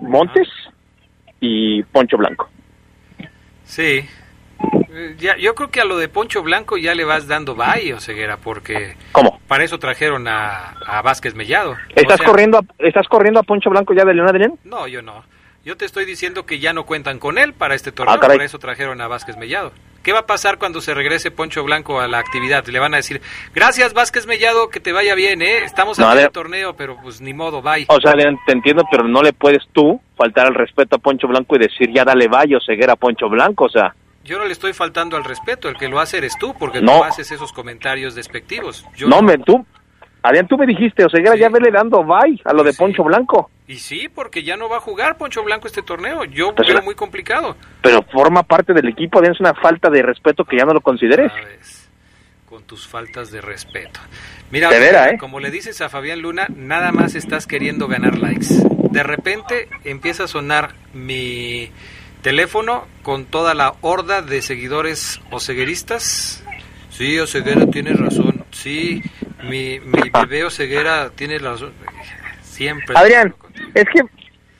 Montes y Poncho Blanco. Sí. Eh, Ya, yo creo que a lo de Poncho Blanco ya le vas dando bye, ceguera, porque ¿Cómo? para eso trajeron a, a Vázquez Mellado. ¿Estás O sea, corriendo a, estás corriendo a Poncho Blanco ya de León Adrián? No, yo no. Yo te estoy diciendo que ya no cuentan con él para este torneo, Ah, por eso trajeron a Vázquez Mellado. ¿Qué va a pasar cuando se regrese Poncho Blanco a la actividad? Le van a decir, gracias Vázquez Mellado, que te vaya bien, ¿eh? Estamos No, en el torneo, pero pues ni modo, bye. O sea, te entiendo, pero no le puedes tú faltar al respeto a Poncho Blanco y decir ya dale vaya o ceguera a Poncho Blanco, o sea, Yo no le estoy faltando al respeto, el que lo hace eres tú, porque No. tú haces esos comentarios despectivos. Yo no me tú, Adrián, tú me dijiste, o ceguera ya vele dando bye a lo de Poncho Blanco, Y sí, porque ya no va a jugar Poncho Blanco este torneo. Yo Pues, veo muy complicado. pero forma parte del equipo, Adrián, es una falta de respeto que ya no lo consideres. con tus faltas de respeto. Mira, De vera, ¿eh? como le dices a Fabián Luna, nada más estás queriendo ganar likes. De repente empieza a sonar mi teléfono con toda la horda de seguidores ocegueristas. Sí, Oceguera tiene razón. Sí, mi, mi bebé Oceguera tiene razón. Siempre. Adrián, es que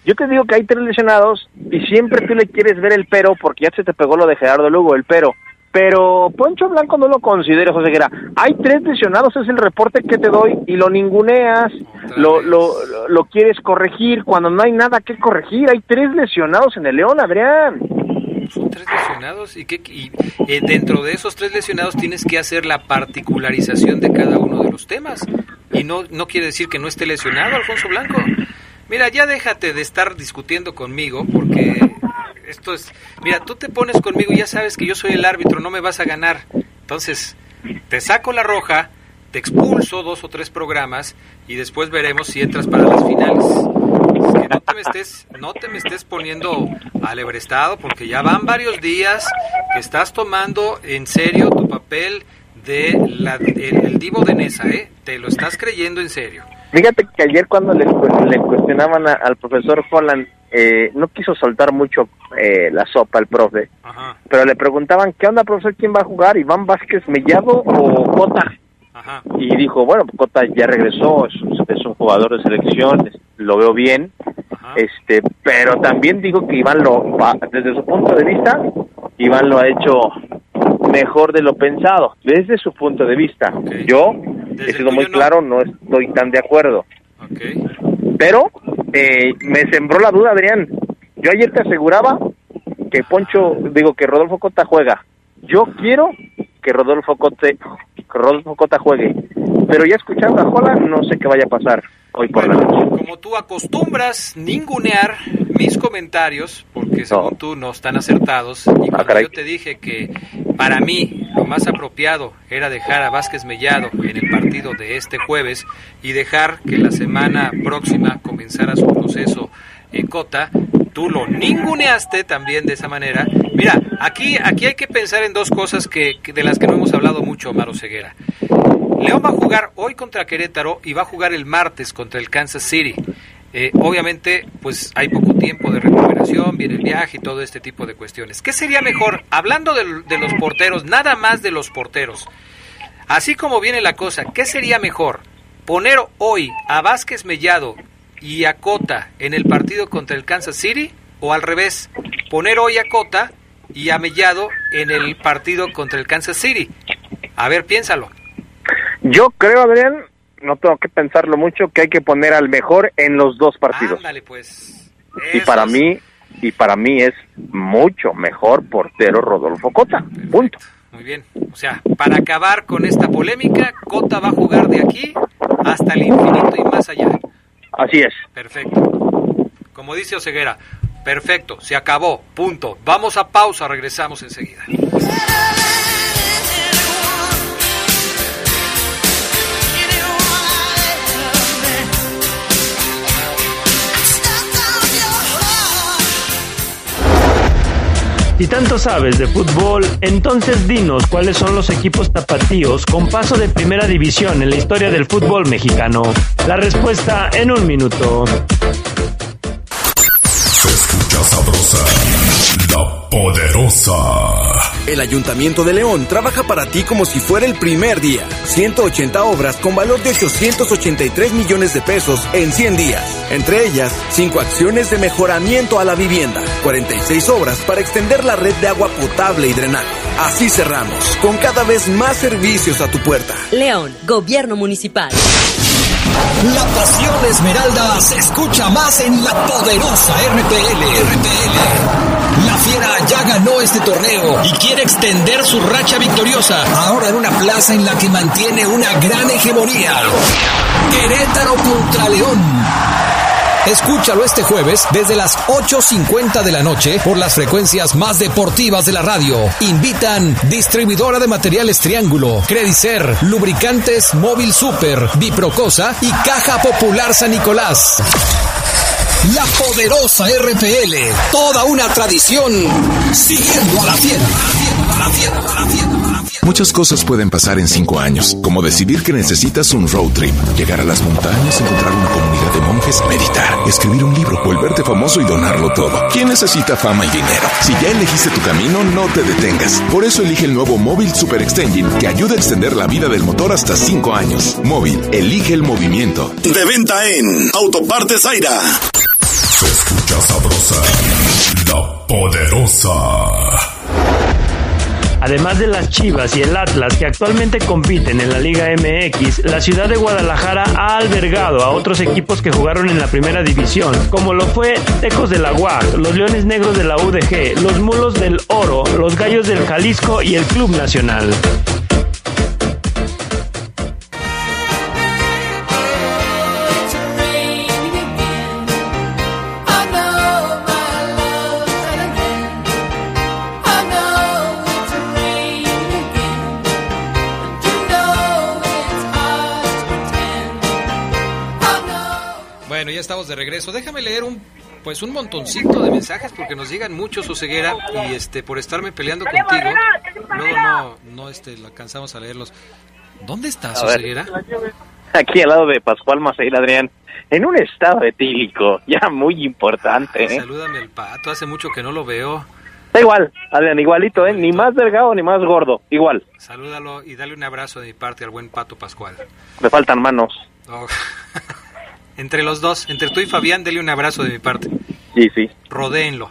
yo te digo que hay tres lesionados y siempre tú le quieres ver el pero porque ya se te pegó lo de Gerardo Lugo, el pero. Pero Poncho Blanco no lo considera, José Guerra. Hay tres lesionados, es el reporte que te doy y lo ninguneas, lo, lo, lo, lo quieres corregir cuando no hay nada que corregir. Hay tres lesionados en el León, Adrián. Son tres lesionados y, que, y eh, dentro de esos tres lesionados tienes que hacer la particularización de cada uno de los temas. Y no, no quiere decir que no esté lesionado Alfonso Blanco. Mira, ya déjate de estar discutiendo conmigo porque esto es... Mira, tú te pones conmigo y ya sabes que yo soy el árbitro, no me vas a ganar. Entonces, te saco la roja, te expulso dos o tres programas y después veremos si entras para las finales. Es que no te me estés, no te me estés poniendo alebrestado porque ya van varios días que estás tomando en serio tu papel de la, el, el divo de Nesa, ¿eh? Te lo estás creyendo en serio. Fíjate que ayer cuando le, le cuestionaban a- al profesor Holland, eh, no quiso soltar mucho eh, la sopa el profe, pero le preguntaban, ¿qué onda profesor? ¿Quién va a jugar? ¿Iván Vázquez Mellado o Cota? Y dijo, bueno, Cota ya regresó, es, un- es un jugador de selección, lo veo bien, este, pero también dijo que Iván lo, desde su punto de vista, Iván lo ha hecho mejor de lo pensado, desde su punto de vista. Yo he sido muy claro, no estoy tan de acuerdo. Pero eh, me sembró la duda, Adrián. Yo ayer te aseguraba que Poncho, digo que Rodolfo Cota juega. Yo quiero que Rodolfo Cota, Rodolfo Cota juegue. Pero ya escuchando a Jola, no sé qué vaya a pasar hoy por la noche. Como tú acostumbras ningunear mis comentarios, porque según tú no están acertados, y cuando yo te dije que para mí lo más apropiado era dejar a Vázquez Mellado en el partido de este jueves y dejar que la semana próxima comenzara su proceso en Cota, tú lo ninguneaste también de esa manera. Mira, aquí, aquí hay que pensar en dos cosas que, de las que no hemos hablado mucho, Maro Ceguera. León va a jugar hoy contra Querétaro y va a jugar el martes contra el Kansas City. Eh, obviamente, pues hay poco tiempo de recuperación, viene el viaje y todo este tipo de cuestiones. ¿Qué sería mejor? Hablando del- de, los porteros, nada más de los porteros. Así como viene la cosa, ¿qué sería mejor? ¿Poner hoy a Vázquez Mellado y a Cota en el partido contra el Kansas City? ¿O al revés? ¿Poner hoy a Cota y a Mellado en el partido contra el Kansas City? A ver, piénsalo. Yo creo, Adrián, no tengo que pensarlo mucho, que hay que poner al mejor en los dos partidos. Ándale, pues. Y para mí, y para mí es mucho mejor portero Rodolfo Cota. Punto. Muy bien. O sea, para acabar con esta polémica, Cota va a jugar de aquí hasta el infinito y más allá. Así es. Perfecto. Como dice Oseguera, perfecto, se acabó, punto. Vamos a pausa, regresamos enseguida. Si tanto sabes de fútbol, entonces dinos cuáles son los equipos tapatíos con paso de primera división en la historia del fútbol mexicano. La respuesta en un minuto. Escucha sabrosa, la poderosa. El Ayuntamiento de León trabaja para ti como si fuera el primer día. 180 obras con valor de 883 millones de pesos en 100 días. Entre ellas, 5 acciones de mejoramiento a la vivienda, 46 obras para extender la red de agua potable y drenaje. Así cerramos, con cada vez más servicios a tu puerta. León, Gobierno Municipal. La pasión esmeralda se escucha más en la poderosa RPL. RPL. La fiera ya ganó este torneo y quiere extender su racha victoriosa. Ahora en una plaza en la que mantiene una gran hegemonía. Querétaro contra León. Escúchalo este jueves desde las 8.50 de la noche por las frecuencias más deportivas de la radio. Invitan distribuidora de materiales Triángulo, Credicer, Lubricantes Móvil Super, Biprocosa y Caja Popular San Nicolás. La poderosa RPL, toda una tradición, siguiendo a la fiera. A la fiera, a la fiera. Muchas cosas pueden pasar en cinco años, como decidir que necesitas un road trip, llegar a las montañas, encontrar una comunidad de monjes, meditar, escribir un libro, volverte famoso y donarlo todo. ¿Quién necesita fama y dinero? Si ya elegiste tu camino, no te detengas. Por eso elige el nuevo Móvil Super Extension, que ayuda a extender la vida del motor hasta cinco años. Móvil, elige el movimiento. De venta en Autopartes Zaira. Sabrosa, la poderosa. Además de las Chivas y el Atlas que actualmente compiten en la Liga MX, la ciudad de Guadalajara ha albergado a otros equipos que jugaron en la primera división, como lo fue Tecos de la UAC, los Leones Negros de la UDG, los Mulos del Oro, los Gallos del Jalisco y el Club Nacional. Estamos de regreso. Déjame leer un pues un montoncito de mensajes porque nos llegan muchos Oseguera y este por estarme peleando contigo. Luego no no este lo alcanzamos a leerlos. ¿Dónde estás, A ver. Oseguera? Aquí al lado de Pascual Maceira, Adrián, en un estado etílico, ya muy importante. ¿eh? Salúdame al pato, hace mucho que no lo veo. Da igual, Adrián, igualito, ¿eh? Ni más delgado ni más gordo, igual. Salúdalo y dale un abrazo de mi parte al buen pato Pascual. Me faltan manos. Oh. entre los dos, entre tú y Fabián, dele un abrazo de mi parte. Sí, sí. Rodéenlo.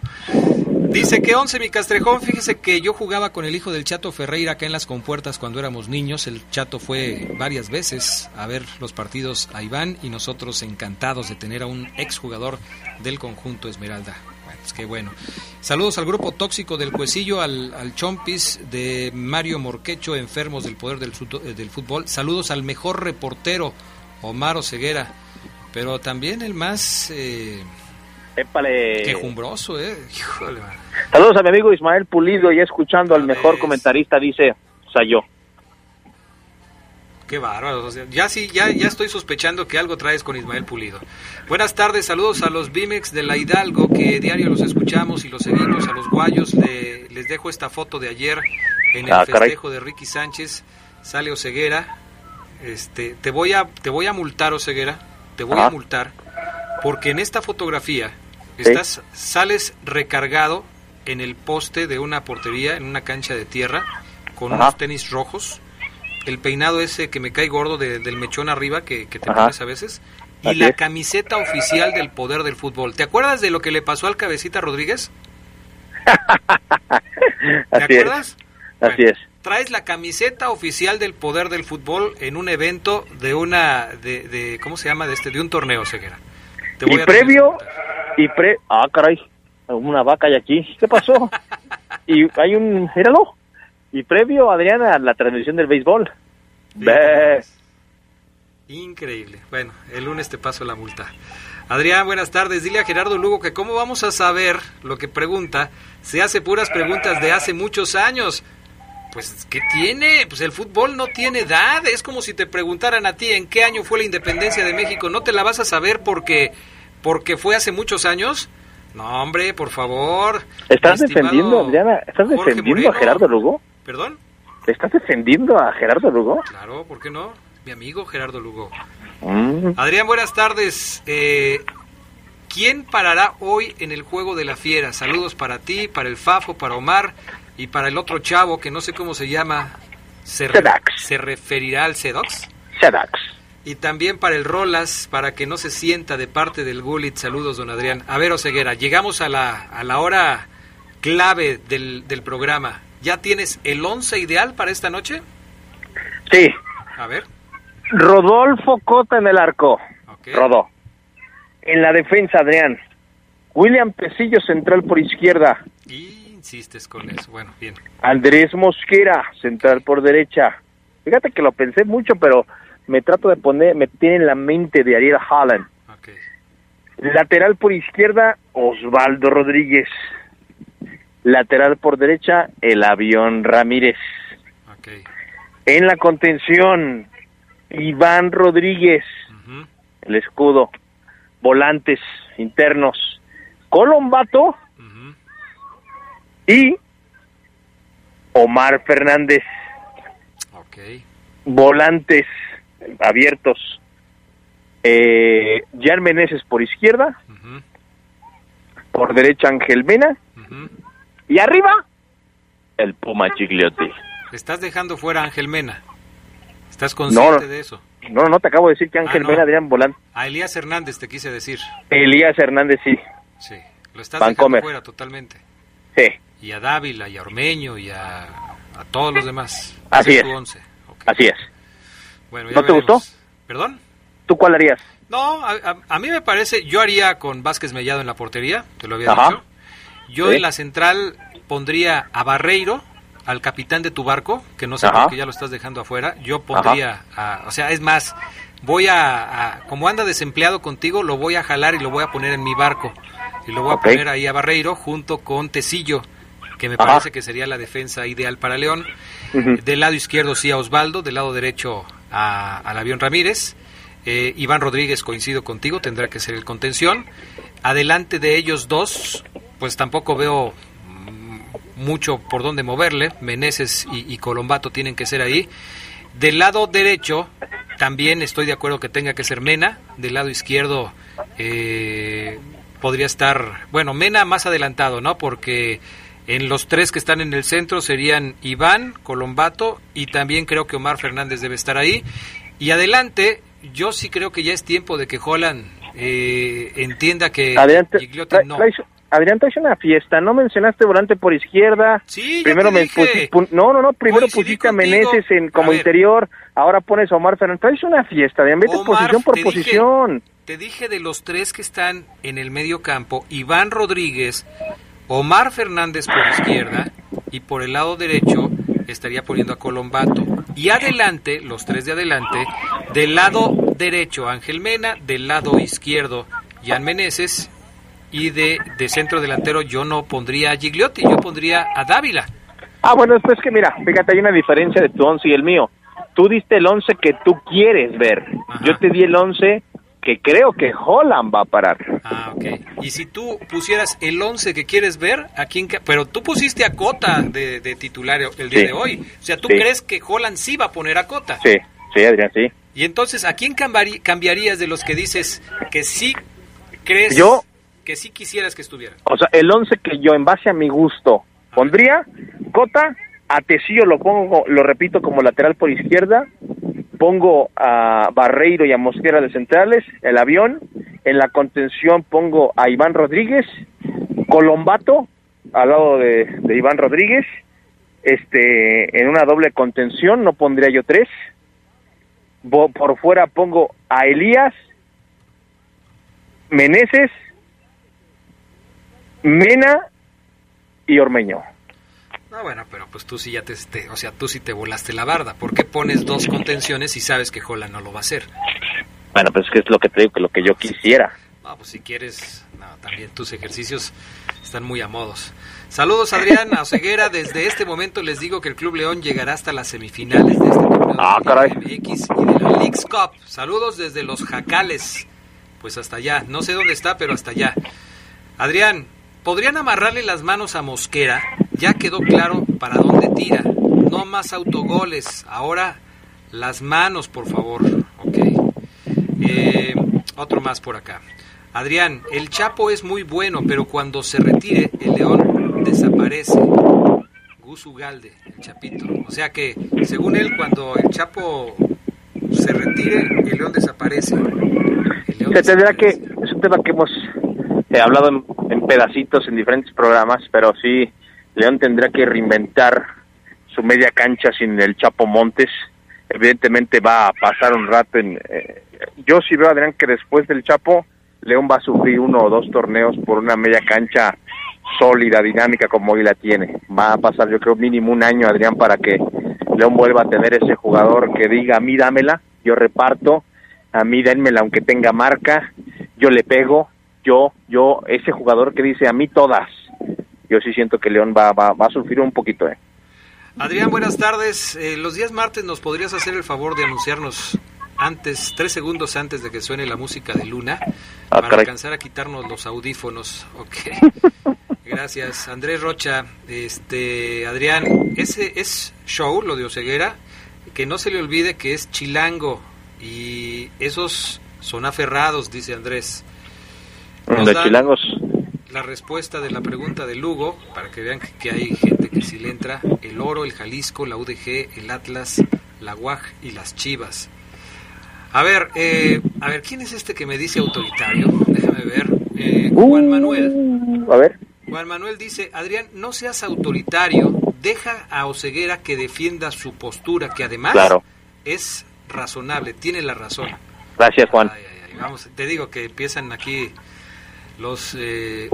Dice que 11 mi Castrejón, fíjese que yo jugaba con el hijo del Chato Ferreira acá en las compuertas cuando éramos niños. El Chato fue varias veces a ver los partidos a Iván y nosotros encantados de tener a un exjugador del conjunto Esmeralda. Bueno, pues qué bueno. Saludos al grupo tóxico del Cuecillo, al, al Chompis de Mario Morquecho, enfermos del poder del, eh, del fútbol. Saludos al mejor reportero, Omar Oseguera, pero también el más eh, Épale. quejumbroso, ¿eh? Híjole. Saludos a mi amigo Ismael Pulido, y escuchando al mejor comentarista, dice, o sea, yo. Qué bárbaro. o sea, ya sí, ya, ya estoy sospechando que algo traes con Ismael Pulido. Buenas tardes, saludos a los Bimex de la Hidalgo, que diario los escuchamos y los seguimos. A los Guayos le- les dejo esta foto de ayer en el Ah, festejo de Ricky Sánchez. Sale Oseguera. Este, te voy a, te voy a multar, Oseguera. Te voy a multar. Porque en esta fotografía estás, sales recargado en el poste de una portería, en una cancha de tierra, con Ajá. unos tenis rojos el peinado ese que me cae gordo de- del mechón arriba que, que te Ajá. pones a veces y Así la es. camiseta oficial del poder del fútbol. ¿Te acuerdas de lo que le pasó al cabecita Rodríguez? Así acuerdas? es. Así es. Traes la camiseta oficial del poder del fútbol en un evento de una, de, de ¿cómo se llama? De este, de un torneo, Ceguera. Te voy Y a previo, y pre... Ah, caray, una vaca hay aquí. ¿Qué pasó? y hay un... Míralo. Y previo, Adriana, a la transmisión del béisbol. Ve. Increíble. Bueno, el lunes te paso la multa. Adrián, buenas tardes. Dile a Gerardo Lugo que cómo vamos a saber lo que pregunta. Se hace puras preguntas de hace muchos años. Pues, ¿qué tiene? Pues el fútbol no tiene edad. Es como si te preguntaran a ti en qué año fue la independencia de México. ¿No te la vas a saber porque, porque fue hace muchos años? No, hombre, por favor. ¿Estás defendiendo, Adriana? ¿Estás Jorge defendiendo a. Gerardo Lugo? ¿Perdón? ¿Estás defendiendo a Gerardo Lugo? Claro, ¿por qué no? Mi amigo Gerardo Lugo. Mm. Adrián, buenas tardes. Eh, ¿Quién parará hoy en el juego de la fiera? Saludos para ti, para el Fafo, para Omar y para el otro chavo que no sé cómo se llama. ¿Se, re- se referirá al Sedox? Sedax. Y también para el Rolas, para que no se sienta de parte del Gulit. Saludos, don Adrián. A ver, Oseguera, llegamos a la, a la hora clave del, del programa. ¿Ya tienes el 11 ideal para esta noche? Sí. A ver. Rodolfo Cota en el arco. Rodó. En la defensa, Adrián. William Pesillo, central por izquierda. Insistes con eso. Bueno, bien. Andrés Mosquera, central por derecha. Fíjate que lo pensé mucho, pero me trato de poner, me tiene en la mente de Ariel Haaland. Lateral por izquierda, Osvaldo Rodríguez. Lateral por derecha, el avión Ramírez. En la contención, Iván Rodríguez. El escudo. Volantes internos. Colombato. Y Omar Fernández. Volantes abiertos. Eh, Jan Meneses por izquierda. Por derecha Ángel Mena. Y arriba, el Puma Gigliotti. Estás dejando fuera a Ángel Mena. ¿Estás consciente No, no. de eso? No, no, te acabo de decir que Ángel Ah, no. Mena, Adrián Volante. A Elías Hernández te quise decir. Elías Hernández, sí. Sí, lo estás Vancomer. dejando fuera totalmente. Sí. Y a Dávila, y a Ormeño, y a, a todos los demás. Así Ese es. tu once. Así es. Bueno, ya ¿No te veremos. gustó? ¿Perdón? ¿Tú cuál harías? No, a, a- a mí me parece, yo haría con Vázquez Mellado en la portería, te lo había Ajá. dicho. Yo Sí. en la central pondría a Barreiro, al capitán de tu barco, que no sé Ajá. por qué ya lo estás dejando afuera. Yo pondría, a- o sea, es más, voy a, como anda desempleado contigo, lo voy a jalar y lo voy a poner en mi barco. Y lo voy a poner ahí a Barreiro junto con Tecillo, que me Ajá. parece que sería la defensa ideal para León. Del lado izquierdo sí a Osvaldo, del lado derecho a, al avión Ramírez. Eh, Iván Rodríguez, coincido contigo, tendrá que ser el contención. Adelante de ellos dos, pues tampoco veo mm, mucho por dónde moverle. Meneses y, y Colombato tienen que ser ahí. Del lado derecho, también estoy de acuerdo que tenga que ser Mena. Del lado izquierdo, eh, podría estar, bueno, Mena más adelantado, ¿no? Porque en los tres que están en el centro serían Iván, Colombato y también creo que Omar Fernández debe estar ahí. Y adelante, yo sí creo que ya es tiempo de que Holland eh, entienda que Adrián, Gigliotti no. Adrián, traes una fiesta. No mencionaste volante por izquierda. Sí, primero me no, no, no. Primero pusiste a. Meneses en, como A interior. Ahora pones a Omar Fernández. Traes una fiesta, Adrián. Vete Omar, posición por dije- posición. Te dije de los tres que están en el medio campo, Iván Rodríguez, Omar Fernández por izquierda y por el lado derecho estaría poniendo a Colombato. Y adelante, los tres de adelante, del lado derecho Ángel Mena, del lado izquierdo Jan Meneses y de, de centro delantero yo no pondría a Gigliotti, yo pondría a Dávila. Ah, bueno, después que mira, fíjate, hay una diferencia de tu once y el mío. Tú diste el once que tú quieres ver. Yo te di el once que creo que Holland va a parar. Ah, ok. Y si tú pusieras el 11 que quieres ver, ¿a quién Pero tú pusiste a Cota de, de titular el día Sí. de hoy. O sea, ¿tú Sí. crees que Holland sí va a poner a Cota? Sí, sí, Adrián, sí. Y entonces, ¿a quién cambiarías de los que dices que sí crees Yo- que sí quisieras que estuviera? O sea, el once que yo, en base a mi gusto, pondría Cota, a Tecillo lo pongo, lo repito, como lateral por izquierda, pongo a Barreiro y a Mosquera de centrales, el avión, en la contención pongo a Iván Rodríguez, Colombato, al lado de, Iván Rodríguez, este, en una doble contención, no pondría yo tres. Por fuera pongo a Elías, Meneses, Mena y Ormeño. No, bueno, pero pues tú sí ya te, te- o sea, tú sí te volaste la barda. ¿Por qué pones dos contenciones si sabes que Jola no lo va a hacer? Bueno, pues es que es lo que te digo, que lo que yo quisiera. No, pues si quieres, no, también tus ejercicios están muy a modos. Saludos Adrián a Oseguera, desde este momento les digo que el Club León llegará hasta las semifinales de este torneo Ah, la MX y de la Leagues Cup. Saludos desde Los Jacales, pues hasta allá, no sé dónde está, pero hasta allá. Adrián, ¿podrían amarrarle las manos a Mosquera? Ya quedó claro para dónde tira. No más autogoles, ahora las manos, por favor. Ok. Eh, otro más por acá. Adrián, el Chapo es muy bueno, pero cuando se retire, el León desaparece. Gus Ugalde, el Chapito. O sea que, según él, cuando el Chapo se retire, el León desaparece. Se tendrá que, es un tema que hemos eh, hablado en pedacitos en diferentes programas, pero sí, León tendrá que reinventar su media cancha sin el Chapo Montes. Evidentemente va a pasar un rato en... eh, yo sí veo, Adrián, que después del Chapo, León va a sufrir uno o dos torneos por una media cancha sólida, dinámica como hoy la tiene. Va a pasar, yo creo, mínimo un año, Adrián, para que León vuelva a tener ese jugador que diga, a mí dámela, yo reparto, a mí denmela aunque tenga marca, yo le pego, yo, yo, ese jugador que dice, a mí todas. Yo sí siento que León va, va, va a sufrir un poquito, ¿eh? Adrián, buenas tardes. Eh, los días martes nos podrías hacer el favor de anunciarnos antes, tres segundos antes de que suene la música de Luna, Ah, para caray. alcanzar a quitarnos los audífonos. Ok. Gracias, Andrés Rocha. Este, Adrián, ese es show, lo de Oceguera, que no se le olvide que es chilango y esos son aferrados, dice Andrés. Nos De dan chilangos. La respuesta de la pregunta de Lugo, para que vean que, hay gente que sí le entra, el Oro, el Jalisco, la UDG, el Atlas, la UAG y las Chivas. A ver, eh, a ver, ¿quién es este que me dice autoritario? Déjame ver. Eh, Juan Manuel. A ver. Juan Manuel dice, Adrián, no seas autoritario, deja a Oceguera que defienda su postura, que además Claro. es razonable, tiene la razón. Gracias, Juan. Ay, vamos, te digo que empiezan aquí los eh.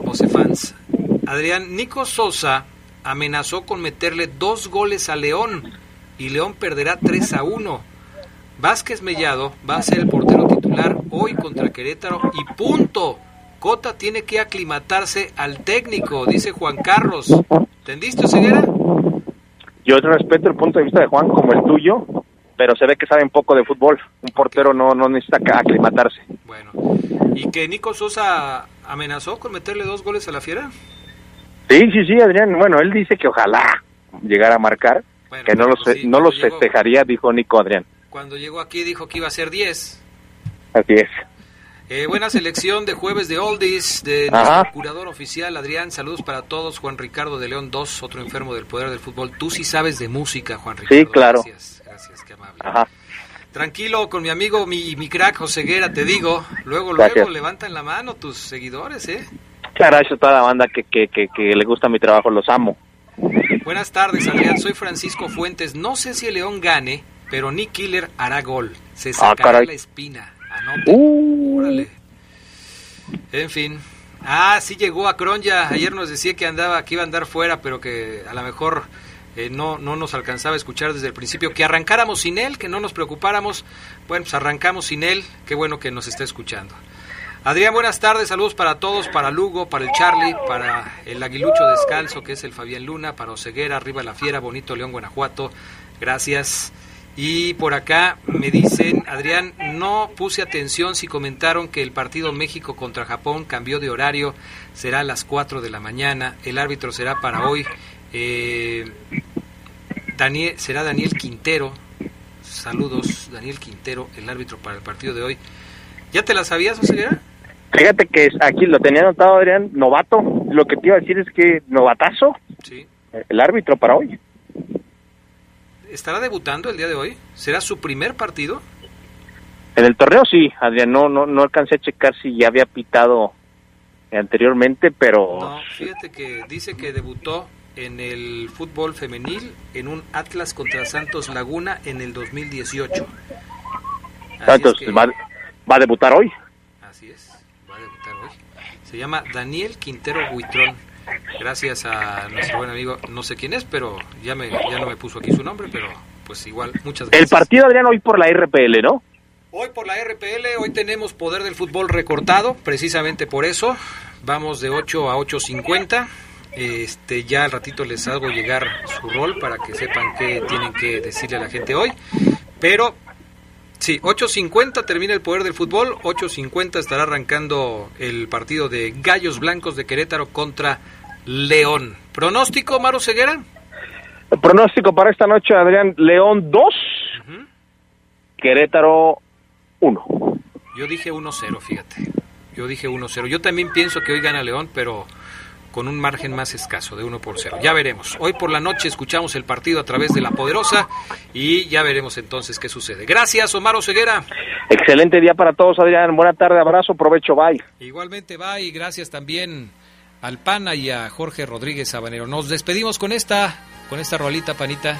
Adrián, Nico Sosa amenazó con meterle dos goles a León y León perderá 3 a 1. Vázquez Mellado va a ser el portero titular hoy contra Querétaro y punto. Cota tiene que aclimatarse al técnico, dice Juan Carlos. ¿Entendiste, Ceguera? Yo respeto el punto de vista de Juan como el tuyo, pero se ve que sabe un poco de fútbol. Un portero no, no necesita ca- aclimatarse. ¿Y que Nico Sosa amenazó con meterle dos goles a la fiera? Sí, sí, sí, Adrián. Bueno, él dice que ojalá llegara a marcar, que no los, no los festejaría, dijo Nico Adrián. Cuando llegó aquí dijo que iba a ser 10. Así es. Eh, buena selección de jueves de Oldies, de Ajá. nuestro curador oficial, Adrián. Saludos para todos. Juan Ricardo de León 2, otro enfermo del poder del fútbol. Tú sí sabes de música, Juan Ricardo. Sí, claro. Gracias, gracias, qué amable. Ajá. Tranquilo con mi amigo, mi, mi crack Joseguera, te digo. Luego, Gracias. luego levantan la mano tus seguidores, ¿eh? Claro, eso toda la banda que, que, que, que le gusta mi trabajo, los amo. Buenas tardes, Adrián. Soy Francisco Fuentes. No sé si el León gane, pero Nick Killer hará gol. Se Ah, sacará la espina. Anote. Uh. Órale. En fin. Ah, sí llegó a Cronja. Ayer nos decía que andaba, que iba a andar fuera, pero que a lo mejor eh, no, no nos alcanzaba a escuchar desde el principio. Que arrancáramos sin él, que no nos preocupáramos. Bueno, pues arrancamos sin él. Qué bueno que nos está escuchando. Adrián, buenas tardes, saludos para todos, para Lugo, para el Charlie, para el Aguilucho Descalzo, que es el Fabián Luna, para Oceguera, arriba la Fiera, Bonito León, Guanajuato, gracias. Y por acá me dicen, Adrián, no puse atención si comentaron que el partido México contra Japón cambió de horario, será a las 4 de la mañana, el árbitro será para hoy, eh, Daniel, será Daniel Quintero, saludos, Daniel Quintero, el árbitro para el partido de hoy. ¿Ya te la sabías, Oceguera? Fíjate que aquí lo tenía anotado, Adrián, novato. Lo que te iba a decir es que novatazo, Sí. el árbitro para hoy. ¿Estará debutando el día de hoy? ¿Será su primer partido? En el torneo sí, Adrián, no, no, no alcancé a checar si ya había pitado anteriormente, pero No, fíjate que dice que debutó en el fútbol femenil en un Atlas contra Santos Laguna en el 2018. Santos va, va a debutar hoy. Así es, va a debutar hoy. Se llama Daniel Quintero Buitrón. Gracias a nuestro buen amigo, no sé quién es, pero ya, me, ya no me puso aquí su nombre, pero pues igual, muchas gracias. El partido, Adrián, hoy por la RPL, ¿no? Hoy por la RPL, hoy tenemos poder del fútbol recortado, precisamente por eso. Vamos de 8 a 8.50. Este, ya al ratito les hago llegar su rol para que sepan qué tienen que decirle a la gente hoy. Pero sí, 8.50 termina el poder del fútbol, 8.50 estará arrancando el partido de Gallos Blancos de Querétaro contra León. ¿Pronóstico, Maro Ceguera? El pronóstico para esta noche, Adrián, León 2, Querétaro 1. Yo dije 1-0, fíjate. Yo dije 1-0. Yo también pienso que hoy gana León, pero con un margen más escaso de 1 por 0. Ya veremos. Hoy por la noche escuchamos el partido a través de La Poderosa y ya veremos entonces qué sucede. Gracias, Omar Ceguera. Excelente día para todos, Adrián. Buena tarde, abrazo, provecho, bye. Igualmente, bye. Y gracias también al Pana y a Jorge Rodríguez Sabanero. Nos despedimos con esta, con esta rolita, Panita.